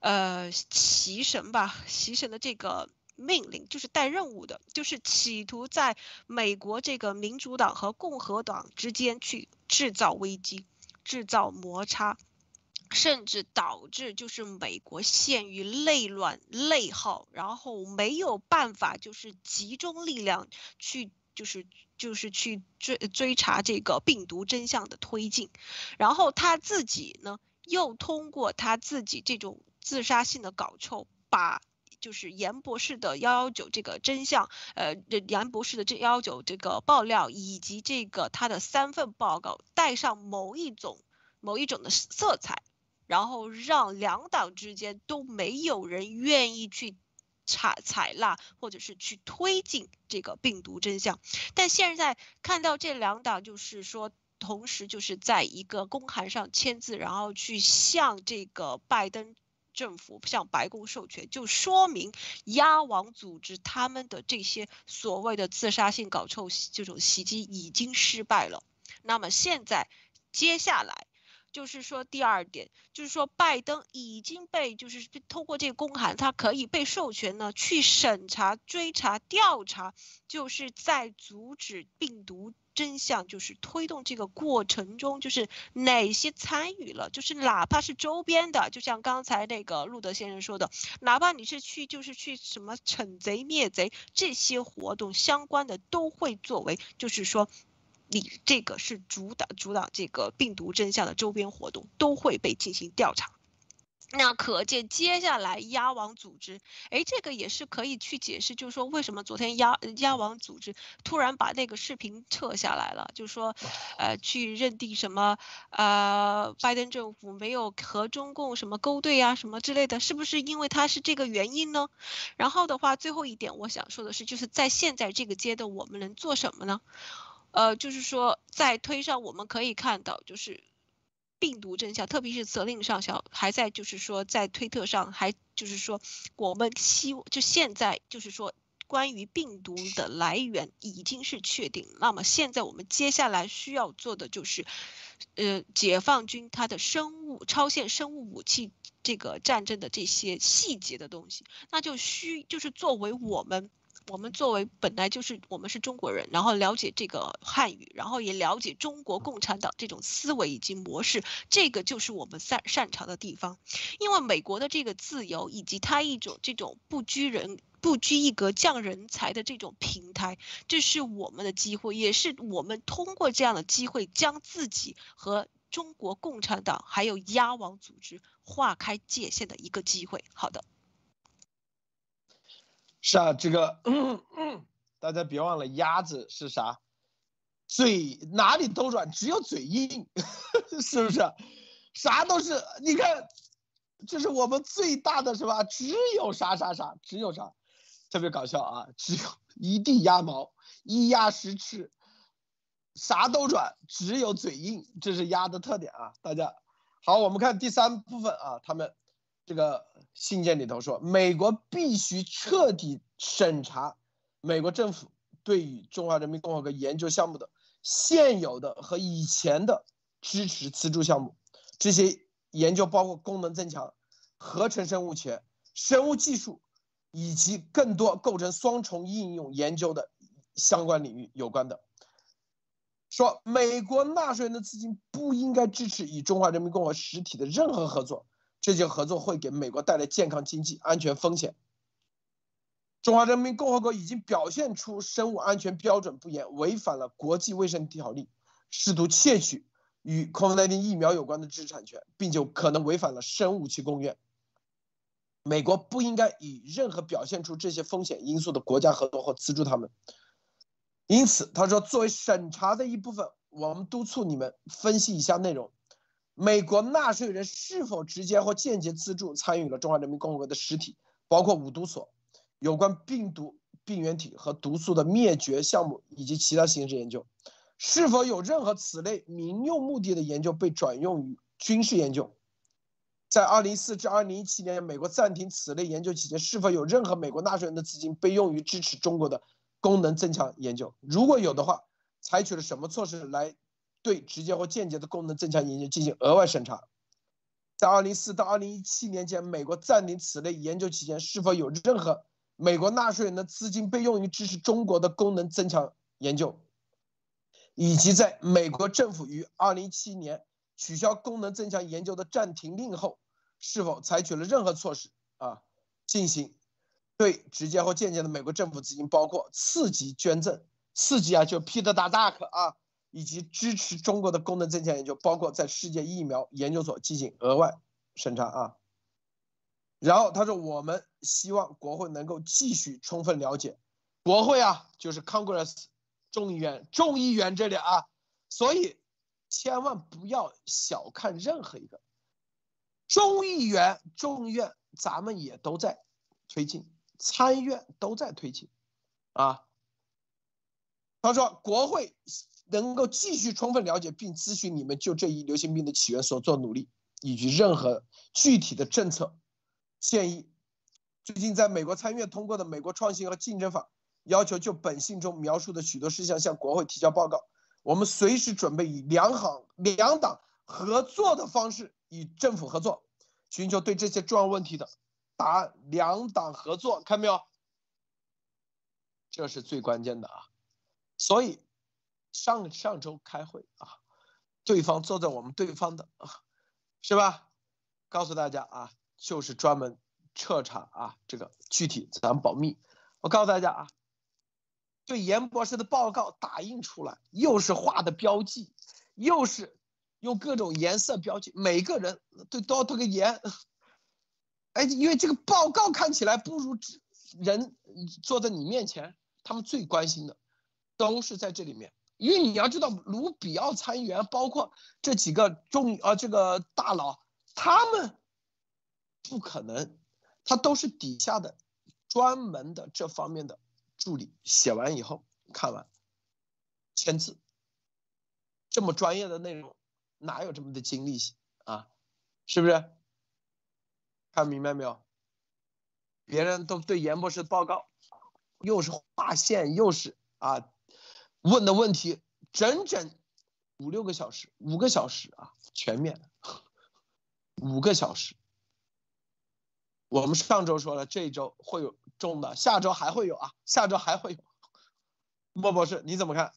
呃，习神吧，习神的这个。命令就是带任务的，就是企图在美国这个民主党和共和党之间去制造危机、制造摩擦，甚至导致就是美国陷于内乱、内耗，然后没有办法就是集中力量去就是就是去追追查这个病毒真相的推进，然后他自己呢又通过他自己这种自杀性的搞臭把。就是严博士的幺幺九这个真相，呃，严博士的这幺幺九这个爆料，以及这个他的三份报告带上某一种某一种的色彩，然后让两党之间都没有人愿意去采采纳或者是去推进这个病毒真相。但现在看到这两党就是说，同时就是在一个公函上签字，然后去向这个拜登。政府向白宫授权，就说明鸭王组织他们的这些所谓的自杀性搞臭这种袭击已经失败了。那么现在接下来。就是说，第二点就是说，拜登已经被就是通过这个公函，他可以被授权呢去审查、追查、调查，就是在阻止病毒真相，就是推动这个过程中，就是哪些参与了，就是哪怕是周边的，就像刚才那个路德先生说的，哪怕你是去就是去什么惩贼灭贼这些活动相关的，都会作为就是说。你这个是主导主导这个病毒真相的周边活动都会被进行调查，那可见接下来鸭王组织，哎，这个也是可以去解释，就是说为什么昨天鸭鸭王组织突然把那个视频撤下来了，就是说，呃，去认定什么呃，拜登政府没有和中共什么勾兑啊什么之类的，是不是因为他是这个原因呢？然后的话，最后一点我想说的是，就是在现在这个阶段，我们能做什么呢？呃，就是说，在推上我们可以看到，就是病毒真相，特别是责令上小还在，就是说在推特上还就是说，我们希就现在就是说，关于病毒的来源已经是确定。那么现在我们接下来需要做的就是，呃，解放军它的生物超限生物武器这个战争的这些细节的东西，那就需就是作为我们。我们作为本来就是我们是中国人，然后了解这个汉语，然后也了解中国共产党这种思维以及模式，这个就是我们擅擅长的地方。因为美国的这个自由以及它一种这种不拘人不拘一格降人才的这种平台，这是我们的机会，也是我们通过这样的机会将自己和中国共产党还有鸭王组织划开界限的一个机会。好的。是啊，这个 大家别忘了，鸭子是啥？嘴哪里都软，只有嘴硬，是不是？啥都是，你看，这是我们最大的是吧？只有啥啥啥，只有啥，特别搞笑啊！只有一地鸭毛，一鸭十翅，啥都软，只有嘴硬，这是鸭的特点啊！大家好，我们看第三部分啊，他们这个。信件里头说，美国必须彻底审查美国政府对于中华人民共和国研究项目的现有的和以前的支持资助项目。这些研究包括功能增强、合成生物学、生物技术，以及更多构成双重应用研究的相关领域有关的。说，美国纳税人的资金不应该支持与中华人民共和国实体的任何合作。这些合作会给美国带来健康、经济、安全风险。中华人民共和国已经表现出生物安全标准不严，违反了国际卫生条例，试图窃取与 COVID-19 疫苗有关的知识产权，并且可能违反了生物武器公约。美国不应该与任何表现出这些风险因素的国家合作或资助他们。因此，他说，作为审查的一部分，我们督促你们分析以下内容。美国纳税人是否直接或间接资助参与了中华人民共和国的实体，包括五毒所有关病毒病原体和毒素的灭绝项目以及其他形式研究？是否有任何此类民用目的的研究被转用于军事研究？在2014至2017年，美国暂停此类研究期间，是否有任何美国纳税人的资金被用于支持中国的功能增强研究？如果有的话，采取了什么措施来？对直接或间接的功能增强研究进行额外审查。在2004到2017年间，美国暂停此类研究期间，是否有任何美国纳税人的资金被用于支持中国的功能增强研究？以及在美国政府于2017年取消功能增强研究的暂停令后，是否采取了任何措施啊，进行对直接或间接的美国政府资金，包括刺激捐赠、刺激啊，就 Peter Duck 啊。以及支持中国的功能增强研究，包括在世界疫苗研究所进行额外审查啊。然后他说，我们希望国会能够继续充分了解，国会啊，就是 Congress 众议院众议员这里啊，所以千万不要小看任何一个众议员、众议院，咱们也都在推进，参议院都在推进啊。他说，国会。能够继续充分了解并咨询你们就这一流行病的起源所做努力，以及任何具体的政策建议，最近在美国参议院通过的《美国创新和竞争法》，要求就本信中描述的许多事项向国会提交报告。我们随时准备以两行两党合作的方式与政府合作，寻求对这些重要问题的答案。两党合作，看没有？这是最关键的啊！所以上上周开会啊，对方坐在我们对方的啊，是吧？告诉大家啊，就是专门彻查啊，这个具体咱保密。我告诉大家啊。对严博士的报告打印出来，又是画的标记，又是用各种颜色标记，每个人都都要涂个颜。哎，因为这个报告看起来不如人坐在你面前，他们最关心的都是在这里面。因为你要知道，卢比奥参议员，包括这几个重呃这个大佬，他们不可能，他都是底下的专门的这方面的。助理写完以后，看完签字，这么专业的内容，哪有这么的精力啊？是不是？看明白没有？别人都对严博士报告，又是划线，又是啊，问的问题整整五六个小时，五个小时啊，全面，五个小时。我们上周说了，这一周会有。中的，下周还会有啊，下周还会有。莫博士，你怎么看？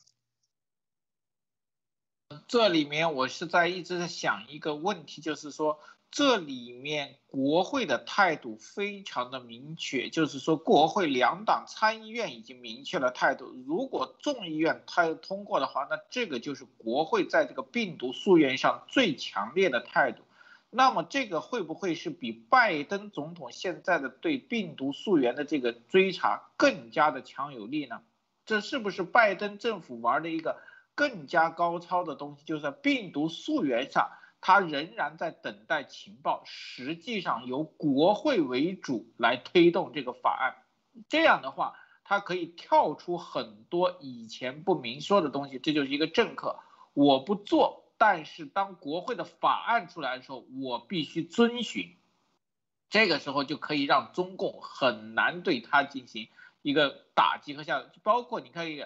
这里面我是在一直在想一个问题，就是说这里面国会的态度非常的明确，就是说国会两党参议院已经明确了态度，如果众议院它通过的话，那这个就是国会在这个病毒溯源上最强烈的态度。那么这个会不会是比拜登总统现在的对病毒溯源的这个追查更加的强有力呢？这是不是拜登政府玩的一个更加高超的东西？就是在病毒溯源上，他仍然在等待情报，实际上由国会为主来推动这个法案。这样的话，他可以跳出很多以前不明说的东西，这就是一个政客，我不做。但是当国会的法案出来的时候，我必须遵循，这个时候就可以让中共很难对他进行一个打击和下，包括你可以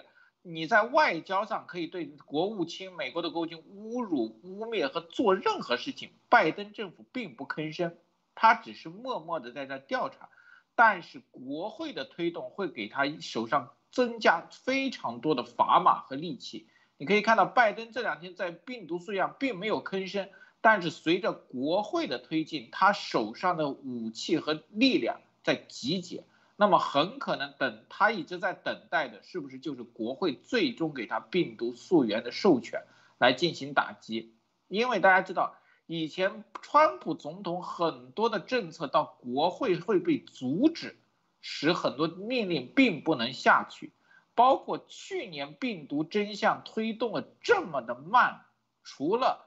你在外交上可以对国务卿美国的国务卿侮辱、污蔑和做任何事情，拜登政府并不吭声，他只是默默的在这调查，但是国会的推动会给他手上增加非常多的砝码和利器。你可以看到，拜登这两天在病毒溯源并没有吭声，但是随着国会的推进，他手上的武器和力量在集结。那么很可能等他一直在等待的，是不是就是国会最终给他病毒溯源的授权来进行打击？因为大家知道，以前川普总统很多的政策到国会会被阻止，使很多命令并不能下去。包括去年病毒真相推动了这么的慢，除了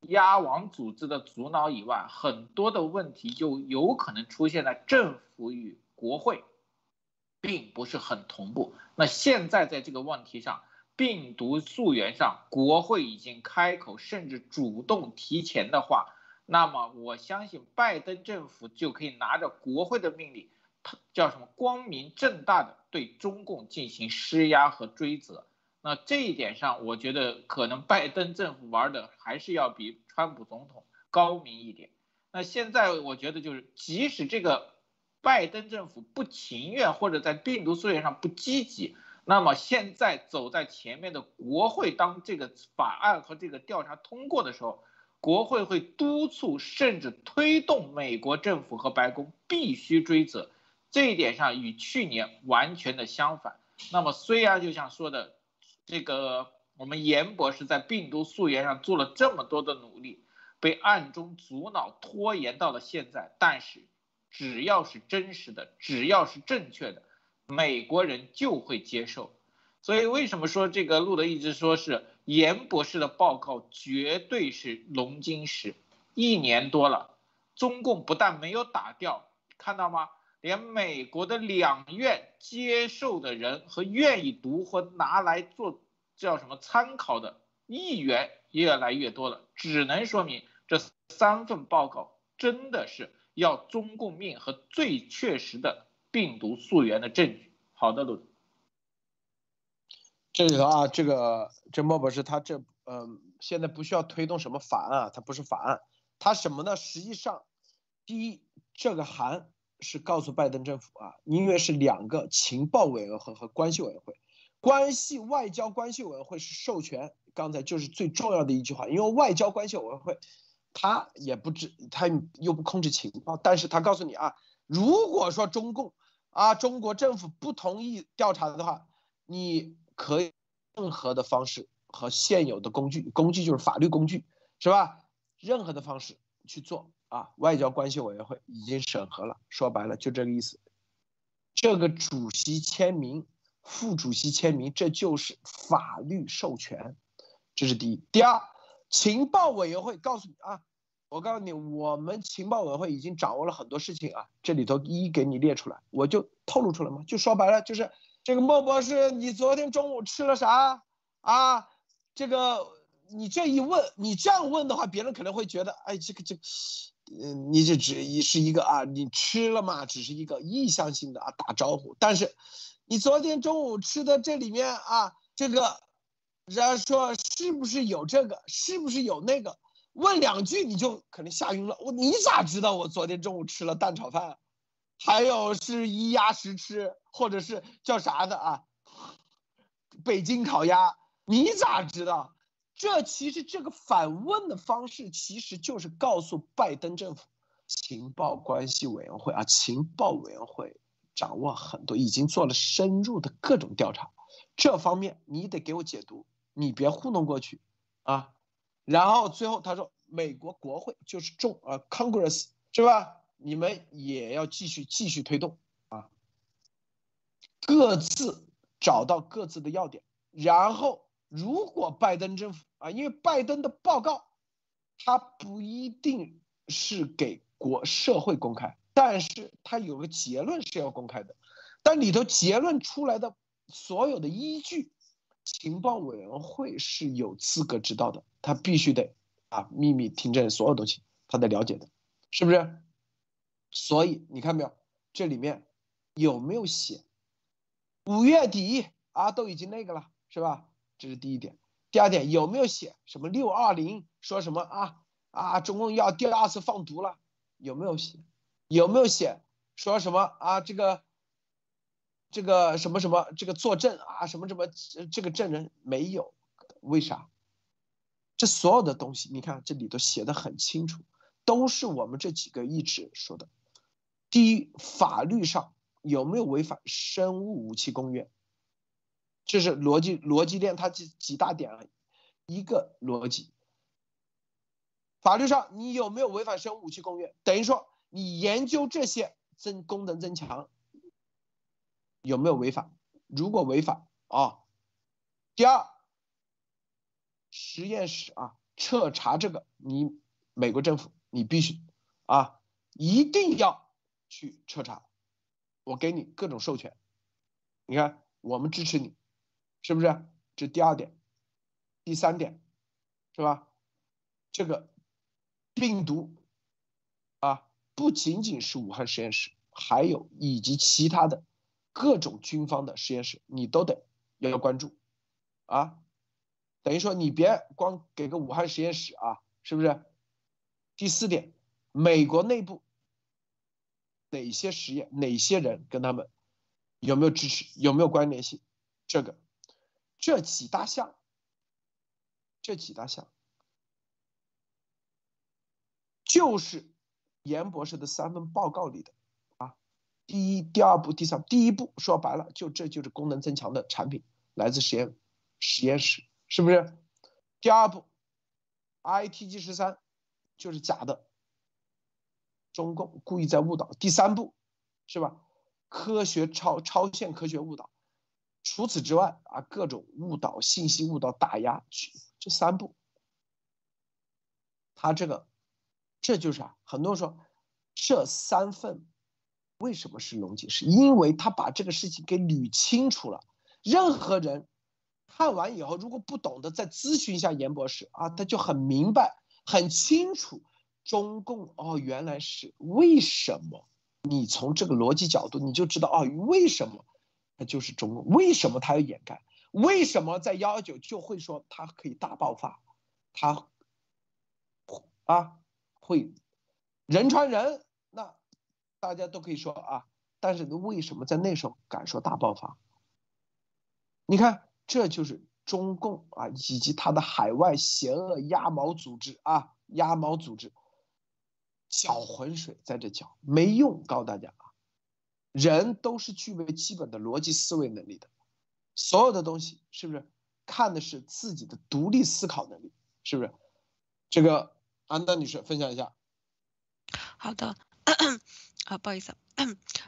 鸭王组织的阻挠以外，很多的问题就有可能出现在政府与国会，并不是很同步。那现在在这个问题上，病毒溯源上，国会已经开口，甚至主动提前的话，那么我相信拜登政府就可以拿着国会的命令。叫什么？光明正大的对中共进行施压和追责。那这一点上，我觉得可能拜登政府玩的还是要比川普总统高明一点。那现在我觉得就是，即使这个拜登政府不情愿或者在病毒溯源上不积极，那么现在走在前面的国会，当这个法案和这个调查通过的时候，国会会督促甚至推动美国政府和白宫必须追责。这一点上与去年完全的相反。那么虽然就像说的，这个我们严博士在病毒溯源上做了这么多的努力，被暗中阻挠拖延到了现在，但是只要是真实的，只要是正确的，美国人就会接受。所以为什么说这个路德一直说是严博士的报告绝对是龙晶石？一年多了，中共不但没有打掉，看到吗？连美国的两院接受的人和愿意读或拿来做叫什么参考的议员越来越多了，只能说明这三份报告真的是要中共命和最确实的病毒溯源的证据。好的，陆这里头啊，这个这莫博士他这嗯，现在不需要推动什么法案啊，他不是法案，他什么呢？实际上，第一，这个函是告诉拜登政府啊，因为是两个情报委员会和关系委员会，关系外交关系委员会是授权，刚才就是最重要的一句话，因为外交关系委员会，他也不知他又不控制情报，但是他告诉你啊，如果说中共啊中国政府不同意调查的话，你。可以任何的方式和现有的工具，工具就是法律工具，是吧？任何的方式去做啊。外交关系委员会已经审核了，说白了就这个意思。这个主席签名，副主席签名，这就是法律授权，这是第一。第二，情报委员会告诉你啊，我告诉你，我们情报委员会已经掌握了很多事情啊，这里头一一给你列出来，我就透露出来嘛，就说白了就是。这个莫博士，你昨天中午吃了啥啊？这个你这一问，你这样问的话，别人可能会觉得，哎，这个这，嗯，你这只是一个啊，你吃了嘛，只是一个意向性的啊打招呼。但是，你昨天中午吃的这里面啊，这个，人家说是不是有这个，是不是有那个？问两句你就可能吓晕了。我你咋知道我昨天中午吃了蛋炒饭？还有是一鸭十吃，或者是叫啥的啊？北京烤鸭，你咋知道？这其实这个反问的方式，其实就是告诉拜登政府，情报关系委员会啊，情报委员会掌握很多，已经做了深入的各种调查，这方面你得给我解读，你别糊弄过去啊。然后最后他说，美国国会就是众啊，Congress 是吧？你们也要继续继续推动啊，各自找到各自的要点，然后如果拜登政府啊，因为拜登的报告，他不一定是给国社会公开，但是他有个结论是要公开的，但里头结论出来的所有的依据，情报委员会是有资格知道的，他必须得啊秘密听证所有东西，他得了解的，是不是？所以你看没有，这里面有没有写五月底啊？都已经那个了，是吧？这是第一点。第二点有没有写什么六二零说什么啊啊？中共要第二次放毒了？有没有写？有没有写说什么啊？这个这个什么什么这个作证啊？什么什么这个证人没有？为啥？这所有的东西，你看这里头写的很清楚，都是我们这几个一直说的。第一，法律上有没有违反生物武器公约？这是逻辑逻辑链，它几几大点啊？一个逻辑，法律上你有没有违反生物武器公约？等于说你研究这些增功能增强有没有违反？如果违反啊，第二，实验室啊彻查这个，你美国政府你必须啊一定要。去彻查，我给你各种授权，你看我们支持你，是不是？这第二点，第三点，是吧？这个病毒啊，不仅仅是武汉实验室，还有以及其他的各种军方的实验室，你都得要要关注啊。等于说你别光给个武汉实验室啊，是不是？第四点，美国内部。哪些实验，哪些人跟他们有没有支持，有没有关联性？这个这几大项，这几大项就是严博士的三份报告里的。第一、第二步、第三，第一步说白了，就这就是功能增强的产品，来自实验实验室，是不是？第二步，ITG 十三就是假的。中共故意在误导，第三步，是吧？科学超超限科学误导，除此之外啊，各种误导、信息误导、打压，这三步，他这个，这就是啊，很多人说这三份为什么是龙井？是因为他把这个事情给捋清楚了。任何人看完以后，如果不懂得再咨询一下严博士啊，他就很明白、很清楚。中共哦，原来是为什么？你从这个逻辑角度，你就知道哦，为什么他就是中共？为什么他要掩盖？为什么在幺幺九就会说他可以大爆发？他啊会人传人，大家都可以说啊，但是为什么在那时候敢说大爆发？你看，这就是中共啊，以及他的海外邪恶鸭毛组织啊，鸭毛组织搅浑水在这搅，没用。告诉大家啊，人都是具备基本的逻辑思维能力的，所有的东西是不是看的是自己的独立思考能力？是不是？这个安丹女士分享一下。好的，啊，不好意思，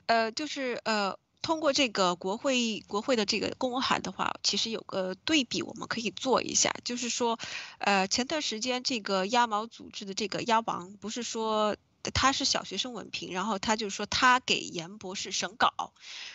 呃，就是呃。通过这个国会国会的这个公函的话，其实有个对比，我们可以做一下，就是说，呃，前段时间这个鸭毛组织的这个鸭王，不是说他是小学生文凭，然后他就说他给严博士审稿，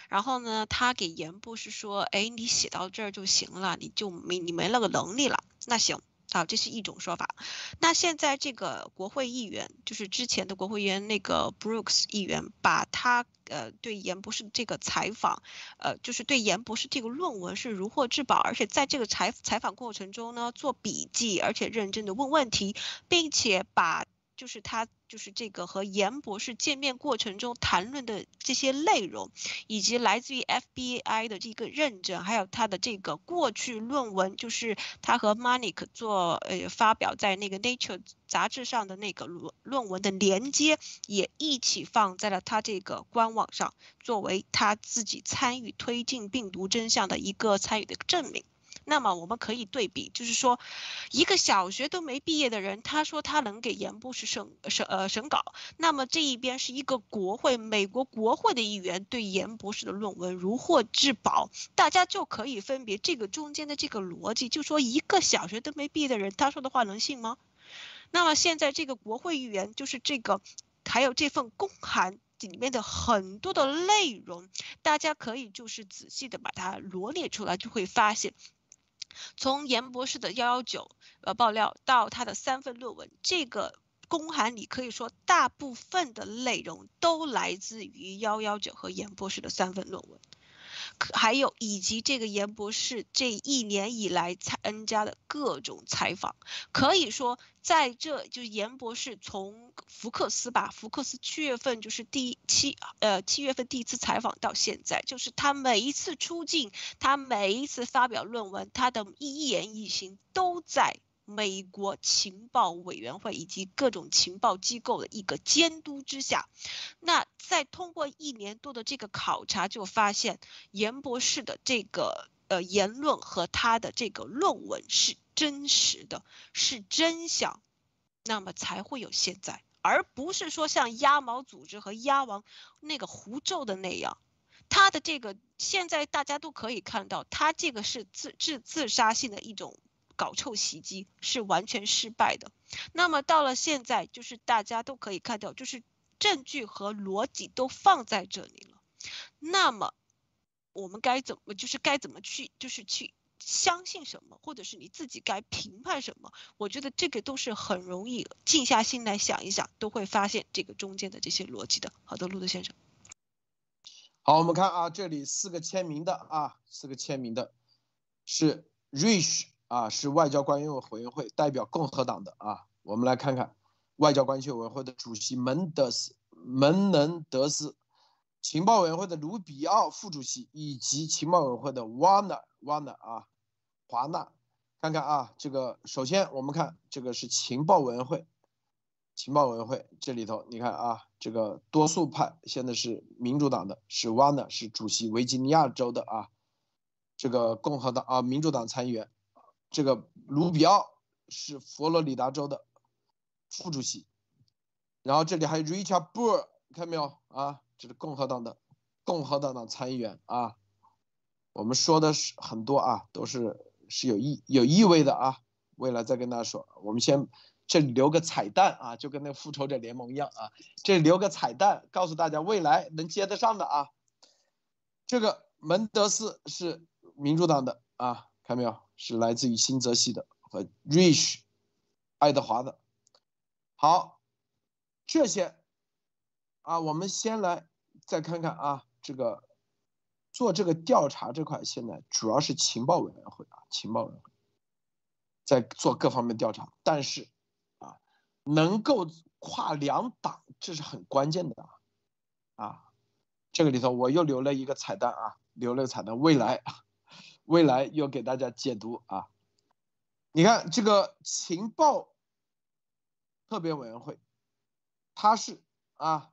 然后呢，他给严博士说，哎，你写到这儿就行了，你就没你没那个能力了，那行。好，这是一种说法。那现在这个国会议员，就是之前的国会议员那个 Brooks 议员，把他呃对严博士这个采访，呃，就是对严博士这个论文是如获至宝，而且在这个采采访过程中呢做笔记，而且认真的问问题，并且把。就是他，就是这个和严博士见面过程中谈论的这些内容，以及来自于 FBI 的这个认证，还有他的这个过去论文，就是他和 Manik 做呃发表在那个 Nature 杂志上的那个论论文的连接，也一起放在了他这个官网上，作为他自己参与推进病毒真相的一个参与的证明。那么我们可以对比，就是说，一个小学都没毕业的人，他说他能给严博士审审呃审稿，那么这一边是一个国会美国国会的议员对严博士的论文如获至宝，大家就可以分别这个中间的这个逻辑，就说一个小学都没毕业的人，他说的话能信吗？那么现在这个国会议员就是这个，还有这份公函里面的很多的内容，大家可以就是仔细的把它罗列出来，就会发现。从严博士的幺幺九呃爆料到他的三份论文，这个公函里可以说大部分的内容都来自于幺幺九和严博士的三份论文。还有以及这个严博士这一年以来参加的各种采访，可以说在这就是严博士从福克斯吧，福克斯七月份就是第七呃七月份第一次采访到现在，就是他每一次出镜，他每一次发表论文，他的一言一行都在。美国情报委员会以及各种情报机构的一个监督之下，那在通过一年多的这个考察，就发现严博士的这个呃言论和他的这个论文是真实的，是真相，那么才会有现在，而不是说像鸭毛组织和鸭王那个胡诌的那样，他的这个现在大家都可以看到，他这个是自自自杀性的一种。搞臭袭击是完全失败的，那么到了现在，就是大家都可以看到，就是证据和逻辑都放在这里了，那么我们该怎么，就是该怎么去，就是去相信什么，或者是你自己该评判什么？我觉得这个都是很容易静下心来想一想，都会发现这个中间的这些逻辑的。好的，路德先生。好，我们看啊，这里四个签名的啊，四个签名的是 Rich。啊，是外交关系委员会代表共和党的啊，我们来看看外交关系委员会的主席门德斯门能德斯，情报委员会的卢比奥副主席以及情报委员会的瓦纳瓦纳啊华纳，看看啊，这个首先我们看这个是情报委员会，情报委员会这里头你看啊，这个多数派现在是民主党的，是瓦纳是主席，维吉尼亚州的啊，这个共和党啊民主党参议员。这个卢比奥是佛罗里达州的副主席，然后这里还有 Richard Burr，看到没有啊？这是共和党的共和党的参议员啊。我们说的是很多啊，都是是有意有意味的啊。未来再跟大家说，我们先这里留个彩蛋啊，就跟那复仇者联盟一样啊，这里留个彩蛋，告诉大家未来能接得上的啊。这个门德斯是民主党的啊，看到没有？是来自于新泽西的和 Rich 爱德华的。好，这些啊，我们先来再看看啊，这个做这个调查这块，现在主要是情报委员会啊，情报委员会在做各方面调查，但是啊，能够跨两党，这是很关键的啊，啊，这个里头我又留了一个彩蛋啊，留了个彩蛋，未来未来要给大家解读啊，你看这个情报特别委员会。它是啊，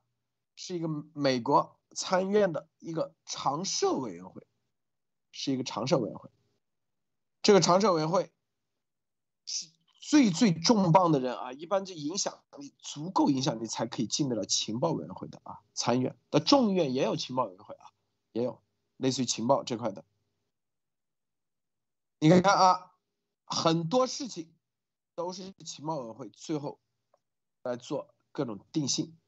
是一个美国参议院的一个常设委员会，是一个常设委员会。这个常设委员会是最最重磅的人啊，一般就影响力足够影响力才可以进得了情报委员会的啊。参议院的众议院也有情报委员会啊，也有类似于情报这块的。你看看啊，很多事情都是情报委员会最后来做。各种定性，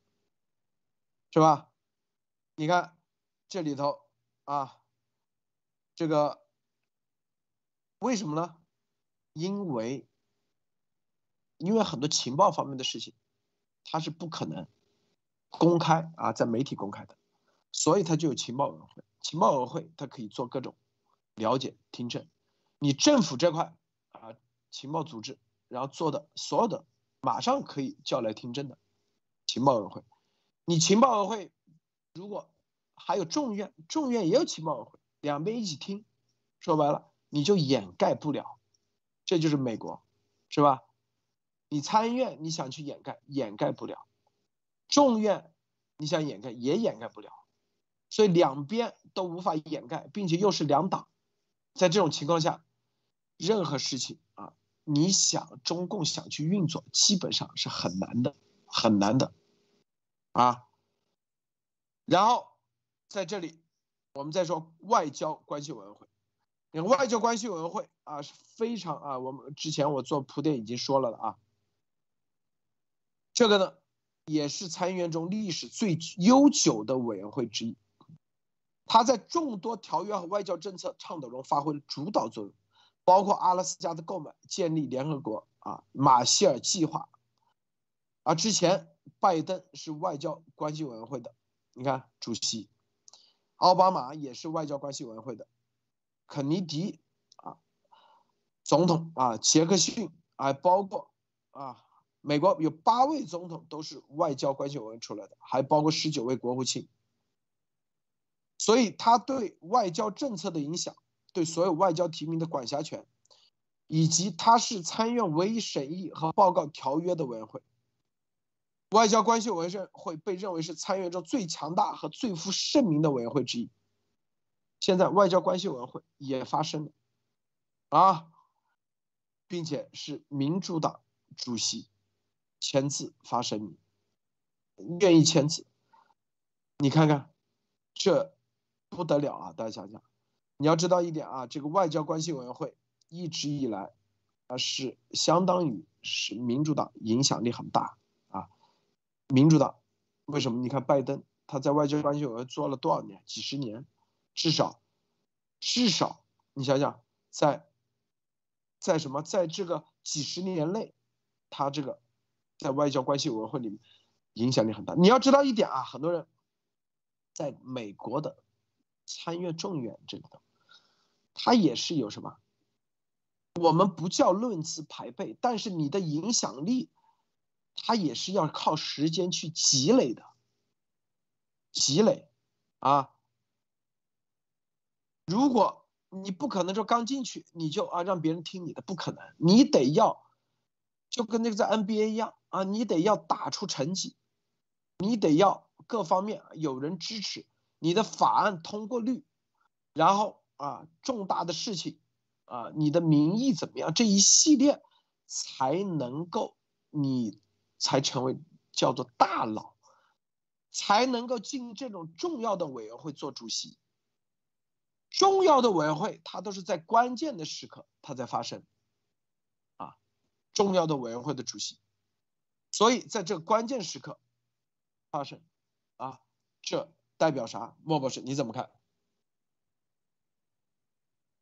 是吧？你看这里头啊，这个为什么呢？因为因为很多情报方面的事情，它是不可能公开啊，在媒体公开的，所以它就有情报委员会。情报委员会它可以做各种了解、听证。你政府这块啊，情报组织然后做的所有的，马上可以叫来听证的。情报委员会，你情报委员会如果还有众院，众院也有情报委员会，两边一起听，说白了你就掩盖不了，这就是美国，是吧？你参议院你想去掩盖，掩盖不了；众院你想掩盖也掩盖不了，所以两边都无法掩盖，并且又是两党，在这种情况下，任何事情啊，你想中共想去运作，基本上是很难的，很难的。啊，然后在这里，我们再说外交关系委员会。那个外交关系委员会啊是非常啊，我们之前我做铺垫已经说了的啊。这个呢，也是参议院中历史最悠久的委员会之一。它在众多条约和外交政策倡导中发挥了主导作用，包括阿拉斯加的购买、建立联合国啊、马歇尔计划，啊之前。拜登是外交关系委员会的，你看主席，奥巴马也是外交关系委员会的，肯尼迪啊，总统啊，杰克逊啊，包括啊，美国有八位总统都是外交关系委员出来的，还包括十九位国务卿，所以他对外交政策的影响，对所有外交提名的管辖权，以及他是参院唯一审议和报告条约的委员会。外交关系委员会被认为是参议中最强大和最负盛名的委员会之一。现在外交关系委员会也发生了，啊，并且是民主党主席签字发声明，愿意签字。你看看，这不得了啊！大家想想，你要知道一点啊，这个外交关系委员会一直以来啊是相当于是民主党影响力很大啊。民主党为什么？你看拜登他在外交关系委员会做了多少年？几十年，至少，至少你想想，在，在什么？在这个几十年内，他这个在外交关系委员会里面影响力很大。你要知道一点啊，很多人在美国的参院众议院这里头，他也是有什么？我们不叫论资排辈，但是你的影响力。它也是要靠时间去积累的，积累，啊，如果你不可能说刚进去你就啊让别人听你的，不可能，你得要，就跟那个在 NBA 一样啊，你得要打出成绩，你得要各方面有人支持，你的法案通过率，然后啊重大的事情，啊你的民意怎么样，这一系列才能够你。才成为叫做大佬，才能够进这种重要的委员会做主席。重要的委员会，它都是在关键的时刻它在发生，啊，重要的委员会的主席，所以在这关键时刻发生，啊，这代表啥？莫博士你怎么看？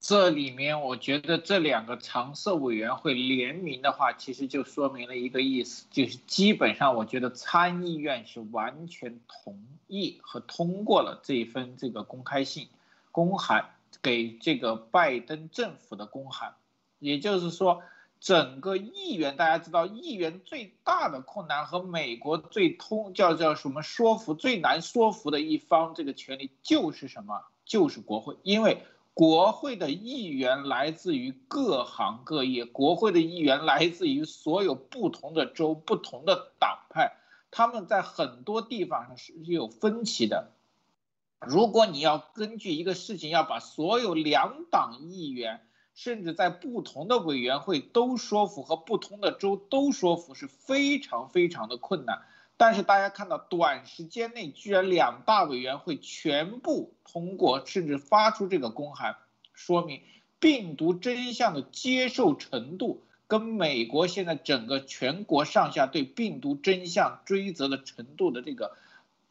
这里面我觉得这两个常设委员会联名的话，其实就说明了一个意思，就是基本上我觉得参议院是完全同意和通过了这一份这个公开信公函给这个拜登政府的公函，也就是说，整个议员大家知道，议员最大的困难和美国最通叫叫什么说服最难说服的一方这个权利就是什么，就是国会，因为。国会的议员来自于各行各业，国会的议员来自于所有不同的州、不同的党派，他们在很多地方上是有分歧的。如果你要根据一个事情要把所有两党议员，甚至在不同的委员会都说服和不同的州都说服，是非常非常的困难。但是大家看到，短时间内居然两大委员会全部通过，甚至发出这个公函，说明病毒真相的接受程度跟美国现在整个全国上下对病毒真相追责的程度的这个，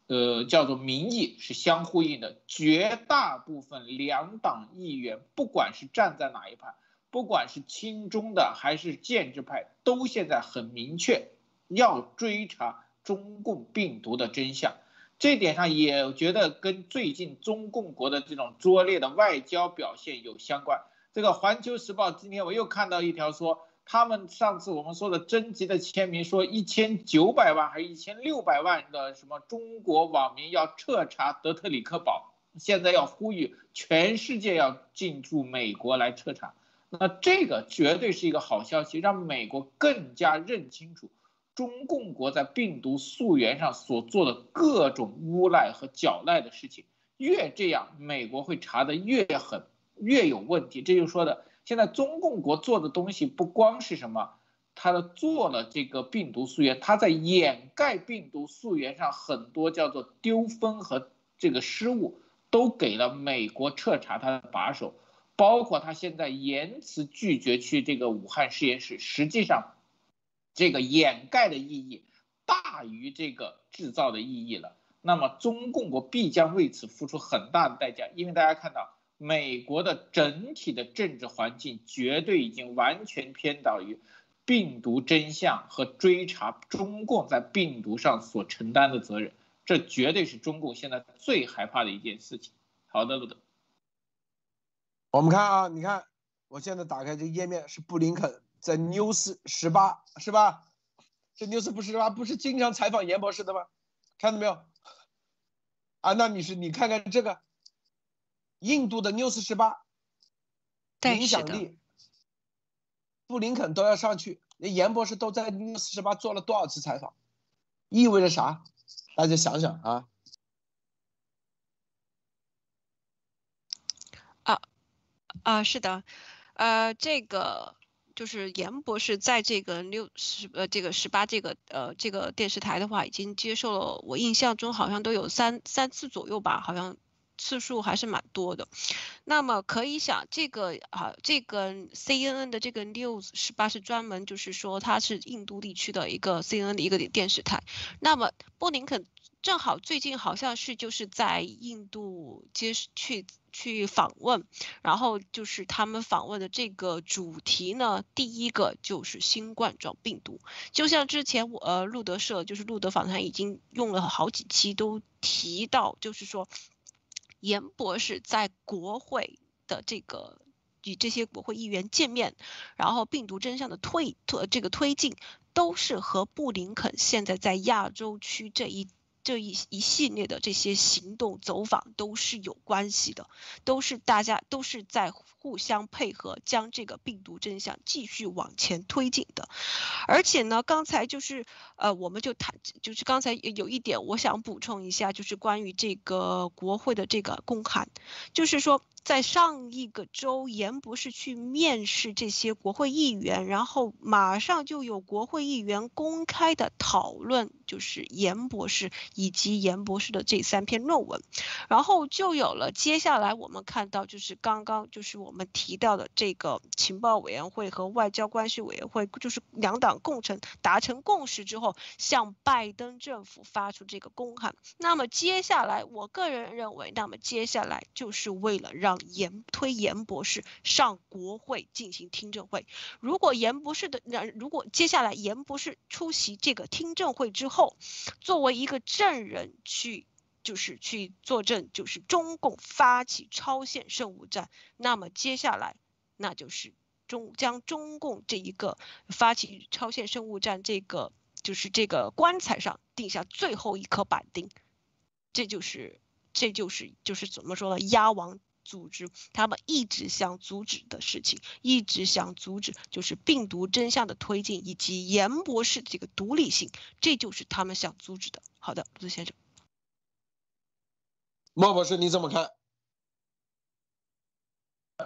呃，叫做民意是相呼应的。绝大部分两党议员，不管是站在哪一派，不管是亲中的还是建制派，都现在很明确要追查。中共病毒的真相，这点上也觉得跟最近中共国的这种拙劣的外交表现有相关。这个《环球时报》今天我又看到一条说，他们上次我们说的征集的签名说一千九百万还是一千六百万的什么中国网民要彻查德特里克堡，现在要呼吁全世界要进驻美国来彻查，那这个绝对是一个好消息，让美国更加认清楚。中共国在病毒溯源上所做的各种诬赖和狡赖的事情，越这样，美国会查的越狠，越有问题。这就说的，现在中共国做的东西不光是什么，他的做了这个病毒溯源，他在掩盖病毒溯源上很多叫做丢分和这个失误，都给了美国彻查他的把手，包括他现在严词拒绝去这个武汉实验室，实际上。这个掩盖的意义大于这个制造的意义了，那么中共国必将为此付出很大的代价，因为大家看到美国的整体的政治环境绝对已经完全偏倒于病毒真相和追查中共在病毒上所承担的责任，这绝对是中共现在最害怕的一件事情。好的，路德，我们看啊，你看我现在打开这个页面是布林肯。在 News 十八是吧？这 News 不是十八，不是经常采访严博士的吗？看到没有？啊，那你是你看看这个，印度的 News 十八，影响力，布林肯都要上去，连严博士都在 News 十八做了多少次采访，意味着啥？大家想想啊。啊啊，是的，呃，这个。就是严博士在这个六十呃这个十八这个呃这个电视台的话，已经接受了，我印象中好像都有三三次左右吧，好像次数还是蛮多的。那么可以想，这个啊这个 CNN 的这个 News 十八是专门就是说它是印度地区的一个 CNN 的一个电视台。那么布林肯。正好最近好像是就是在印度接去去访问，然后就是他们访问的这个主题呢，第一个就是新冠状病毒。就像之前我呃路德社就是路德访谈已经用了好几期都提到，就是说严博士在国会的这个与这些国会议员见面，然后病毒真相的推推这个推进，都是和布林肯现在在亚洲区这一。这一一系列的这些行动走访都是有关系的，都是大家都是在互相配合，将这个病毒真相继续往前推进的。而且呢，刚才就是呃，我们就谈，就是刚才有一点我想补充一下，就是关于这个国会的这个公函，就是说。在上一个周，严博士去面试这些国会议员，然后马上就有国会议员公开的讨论，就是严博士以及严博士的这三篇论文，然后就有了接下来我们看到就是刚刚就是我们提到的这个情报委员会和外交关系委员会，就是两党共成达成共识之后，向拜登政府发出这个公函。那么接下来，我个人认为，那么接下来就是为了让让严推严博士上国会进行听证会。如果严博士的那如果接下来严博士出席这个听证会之后，作为一个证人去就是去作证，就是中共发起超限生物战，那么接下来那就是中将中共这一个发起超限生物战这个就是这个棺材上钉下最后一颗板钉。这就是，这就是就是怎么说呢？鸭王组织他们一直想阻止的事情，一直想阻止，就是病毒真相的推进以及严博士这个独立性，这就是他们想阻止的。好的，陆先生，莫博士你怎么看？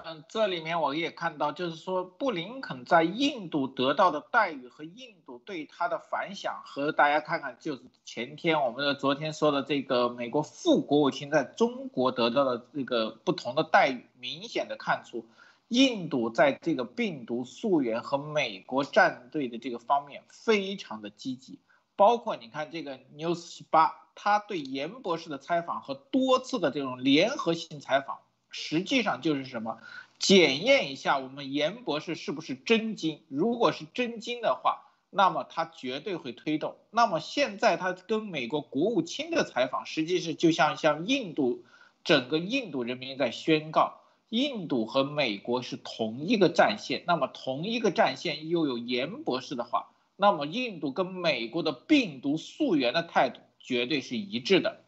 嗯，这里面我也看到，就是说布林肯在印度得到的待遇和印度对他的反响，和大家看看，就是前天我们的昨天说的这个美国副国务卿在中国得到的这个不同的待遇，明显的看出，印度在这个病毒溯源和美国战队的这个方面非常的积极，包括你看这个 News 十八，他对严博士的采访和多次的这种联合性采访。实际上就是什么，检验一下我们严博士是不是真金。如果是真金的话，那么他绝对会推动。那么现在他跟美国国务卿的采访，实际是就像像印度整个印度人民在宣告，印度和美国是同一个战线。那么同一个战线又有严博士的话，那么印度跟美国的病毒溯源的态度绝对是一致的。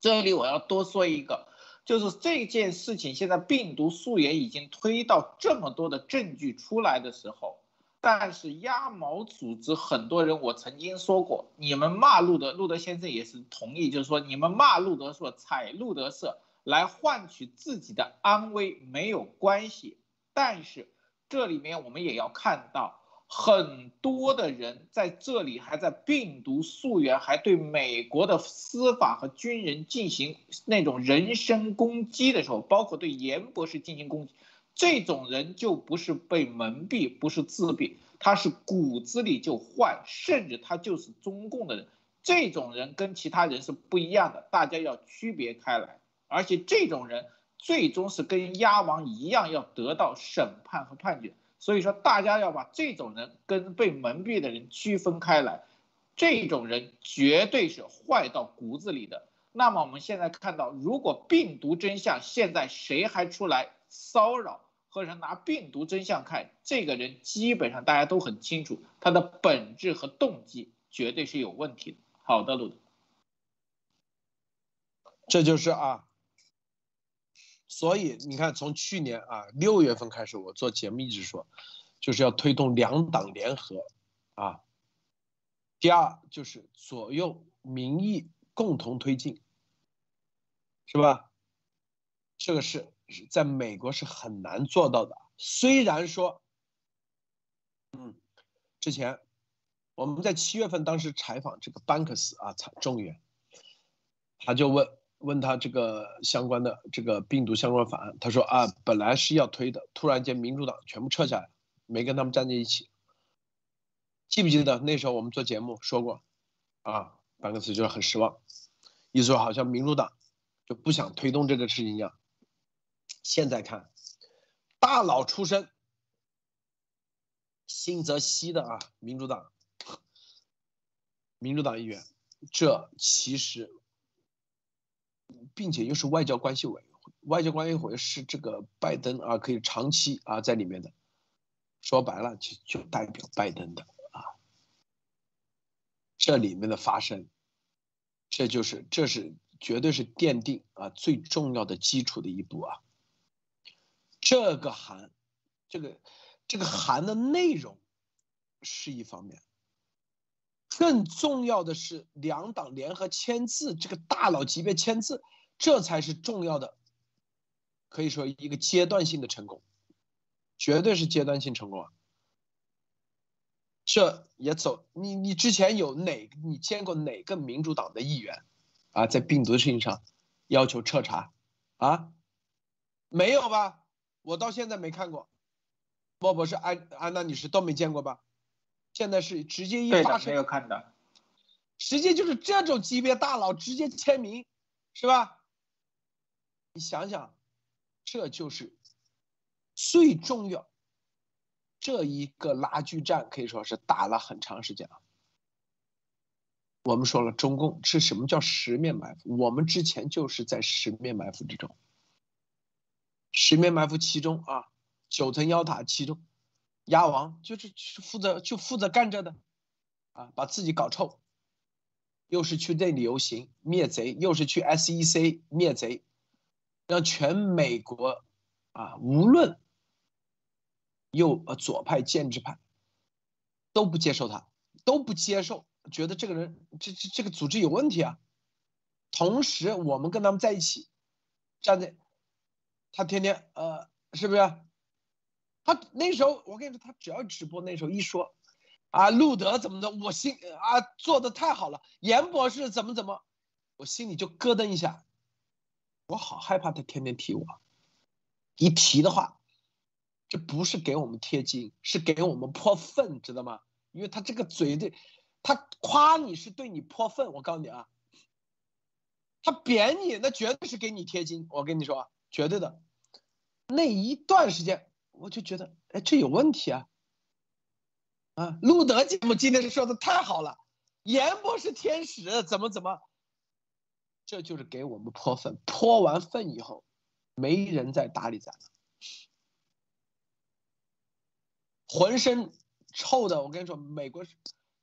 这里我要多说一个。就是这件事情，现在病毒溯源已经推到这么多的证据出来的时候，但是鸭毛组织很多人，我曾经说过，你们骂路德，路德先生也是同意，就是说你们骂路德说踩路德社来换取自己的安危没有关系，但是这里面我们也要看到。很多的人在这里还在病毒溯源，还对美国的司法和军人进行那种人身攻击的时候，包括对严博士进行攻击，这种人就不是被蒙蔽，不是自闭，他是骨子里就坏，甚至他就是中共的人。这种人跟其他人是不一样的，大家要区别开来。而且这种人最终是跟鸭王一样，要得到审判和判决。所以说，大家要把这种人跟被蒙蔽的人区分开来，这种人绝对是坏到骨子里的。那么我们现在看到，如果病毒真相现在谁还出来骚扰，或者拿病毒真相看，这个人基本上大家都很清楚，他的本质和动机绝对是有问题的。好的，鲁德，这就是啊。所以你看，从去年啊六月份开始，我做节目一直说，就是要推动两党联合，啊，第二就是左右民意共同推进，是吧？这个是在美国是很难做到的。虽然说，嗯，之前我们在七月份当时采访这个班克斯啊，参众议员，他就问。问他这个相关的这个病毒相关法案，他说啊，本来是要推的，突然间民主党全部撤下来，没跟他们站在一起。记不记得那时候我们做节目说过，啊，班克斯就是很失望，意思说好像民主党就不想推动这个事情一样。现在看，大佬出身，新泽西的啊，民主党，民主党议员，这其实。并且又是外交关系委员会，外交关系委是这个拜登啊，可以长期啊在里面的，说白了就就代表拜登的啊，这里面的发生，这就是这是绝对是奠定啊最重要的基础的一步啊，这个函，这个这个函的内容是一方面。更重要的是，两党联合签字，这个大佬级别签字，这才是重要的，可以说一个阶段性的成功，绝对是阶段性成功啊！这也走，你你之前有哪你见过哪个民主党的议员啊，在病毒的事情上要求彻查啊？没有吧？我到现在没看过，莫博士、安安娜女士都没见过吧？现在是直接一发生，没有看的，直接就是这种级别大佬直接签名，是吧？你想想，这就是最重要。这一个拉锯战可以说是打了很长时间了。我们说了，中共是什么叫十面埋伏？我们之前就是在十面埋伏之中。十面埋伏其中啊，九层妖塔其中，鸭王就是去负责就负责干这的，啊，把自己搞臭。又是去那里游行灭贼，又是去 SEC 灭贼，让全美国啊，无论右呃左派建制派都不接受他，都不接受，觉得这个人这这这个组织有问题啊。同时，我们跟他们在一起，站在他天天呃，是不是？他那时候我跟你说，他只要直播，那时候一说。啊，路德怎么的？我心啊做的太好了。严博士怎么怎么，我心里就咯噔一下，我好害怕他天天提我。一提的话，这不是给我们贴金，是给我们泼粪，知道吗？因为他这个嘴对，他夸你是对你泼粪。我告诉你啊，他贬你那绝对是给你贴金。我跟你说，绝对的。那一段时间，我就觉得，哎，这有问题啊。啊，路德节目今天是说的太好了，严博是天使，怎么怎么，这就是给我们泼粪，泼完粪以后，没人再搭理咱了，浑身臭的，我跟你说，美国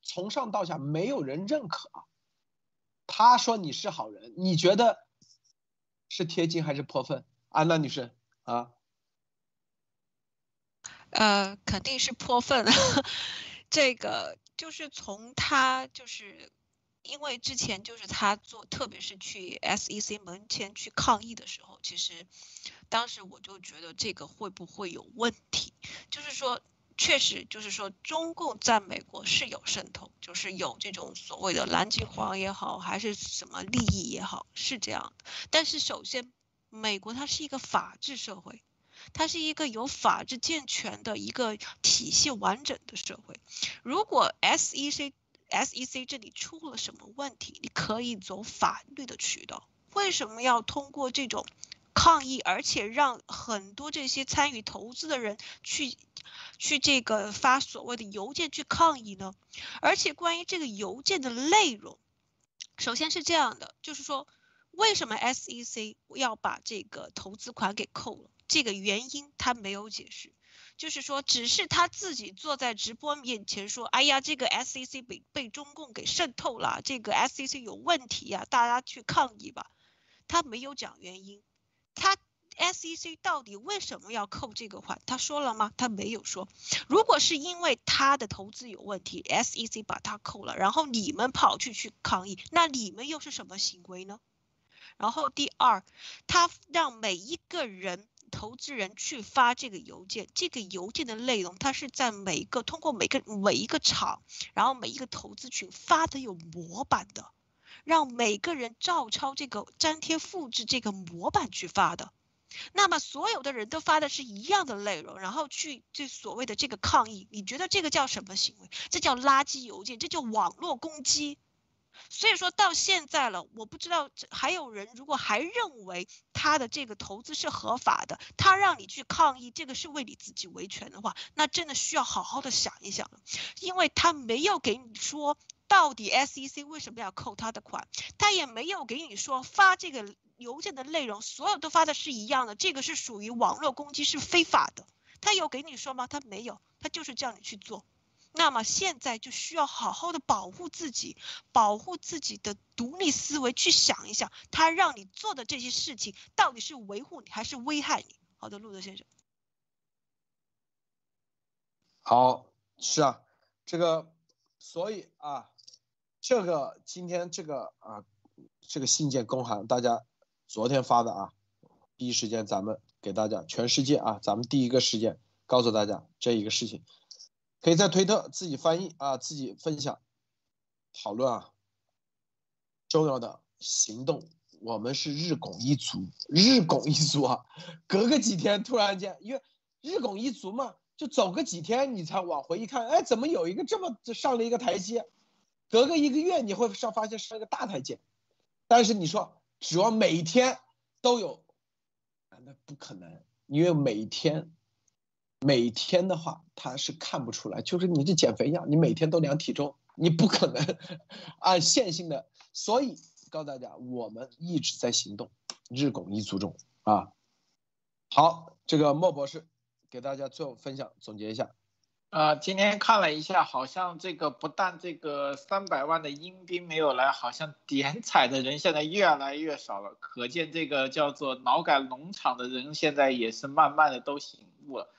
从上到下没有人认可啊，他说你是好人，你觉得是贴金还是泼粪？安娜女士啊？呃，肯定是泼粪。这个就是从他就是，因为之前就是他做，特别是去 SEC 门前去抗议的时候，其实当时我就觉得这个会不会有问题？就是说，确实就是说，中共在美国是有渗透，就是有这种所谓的蓝金黄也好，还是什么利益也好，是这样的。但是首先，美国它是一个法治社会。它是一个有法治健全的一个体系完整的社会。如果 SEC SEC 这里出了什么问题，你可以走法律的渠道。为什么要通过这种抗议，而且让很多这些参与投资的人去去这个发所谓的邮件去抗议呢？而且关于这个邮件的内容，首先是这样的，就是说为什么 SEC 要把这个投资款给扣了？这个原因他没有解释，就是说，只是他自己坐在直播面前说：“哎呀，这个 SEC 被被中共给渗透了，这个 SEC 有问题呀，大家去抗议吧。”他没有讲原因，他 SEC 到底为什么要扣这个款？他说了吗？他没有说。如果是因为他的投资有问题，SEC 把他扣了，然后你们跑去去抗议，那你们又是什么行为呢？然后第二，他让每一个人。投资人去发这个邮件，这个邮件的内容，它是在每个通过每个每一个场，然后每一个投资群发的有模板的，让每个人照抄这个粘贴复制这个模板去发的，那么所有的人都发的是一样的内容，然后去这所谓的这个抗议，你觉得这个叫什么行为？这叫垃圾邮件，这叫网络攻击。所以说到现在了，我不知道还有人如果还认为他的这个投资是合法的，他让你去抗议，这个是为你自己维权的话，那真的需要好好的想一想了，因为他没有给你说到底 SEC 为什么要扣他的款，他也没有给你说发这个邮件的内容所有都发的是一样的，这个是属于网络攻击是非法的，他有给你说吗？他没有，他就是叫你去做。那么现在就需要好好的保护自己，保护自己的独立思维，去想一想，他让你做的这些事情到底是维护你还是危害你？好的，路德先生。好，是啊，这个，所以啊，这个今天这个啊，这个信件公函，大家昨天发的啊，第一时间咱们给大家全世界啊，咱们第一个时间告诉大家这一个事情。可以在推特自己翻译啊，自己分享讨论啊。重要的行动，我们是日拱一卒，日拱一卒啊。隔个几天，突然间，因为日拱一卒嘛，就走个几天，你才往回一看，哎，怎么有一个这么上了一个台阶？隔个一个月，你会上发现上一个大台阶。但是你说指望每天都有，那不可能，因为每天，每天的话他是看不出来，就是你这减肥一样，你每天都量体重，你不可能 按线性的。所以告诉大家，我们一直在行动，日拱一卒中啊。好，这个莫博士给大家最后分享总结一下。呃，今天看了一下，好像这个不但这个三百万的阴兵没有来，好像点彩的人现在越来越少了。可见这个叫做脑改农场的人现在也是慢慢的都醒悟了。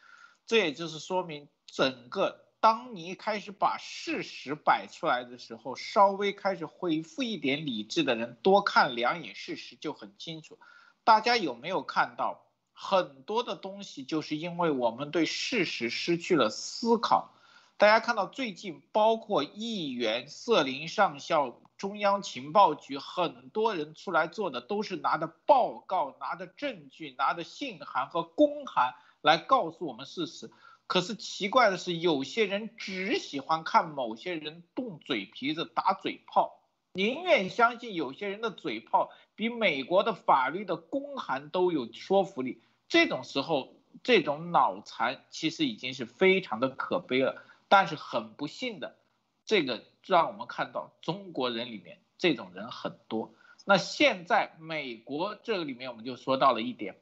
这也就是说明，整个当你开始把事实摆出来的时候，稍微开始恢复一点理智的人，多看两眼事实就很清楚。大家有没有看到？很多的东西就是因为我们对事实失去了思考。大家看到最近，包括议员、瑟林上校、中央情报局，很多人出来做的都是拿着报告、拿着证据、拿着信函和公函来告诉我们事实。可是奇怪的是，有些人只喜欢看某些人动嘴皮子、打嘴炮，宁愿相信有些人的嘴炮比美国的法律的公函都有说服力。这种时候，这种脑残其实已经是非常的可悲了。但是很不幸的，这个让我们看到中国人里面这种人很多。那现在美国这个里面，我们就说到了一点，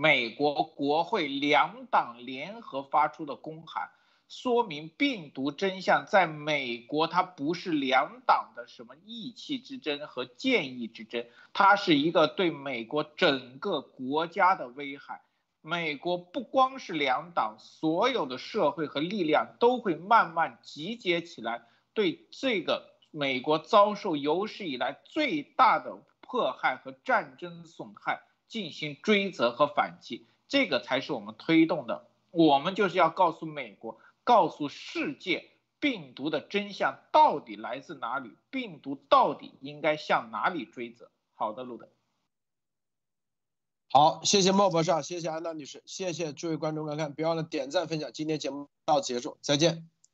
美国国会两党联合发出的公函，说明病毒真相在美国它不是两党的什么意气之争和建议之争，它是一个对美国整个国家的危害。美国不光是两党，所有的社会和力量都会慢慢集结起来，对这个美国遭受有史以来最大的迫害和战争损害进行追责和反击。这个才是我们推动的。我们就是要告诉美国，告诉世界，病毒的真相到底来自哪里，病毒到底应该向哪里追责。好的，路德。好，谢谢莫博士，谢谢安娜女士，谢谢诸位观众观看，别忘了点赞分享。今天节目到此结束，再见。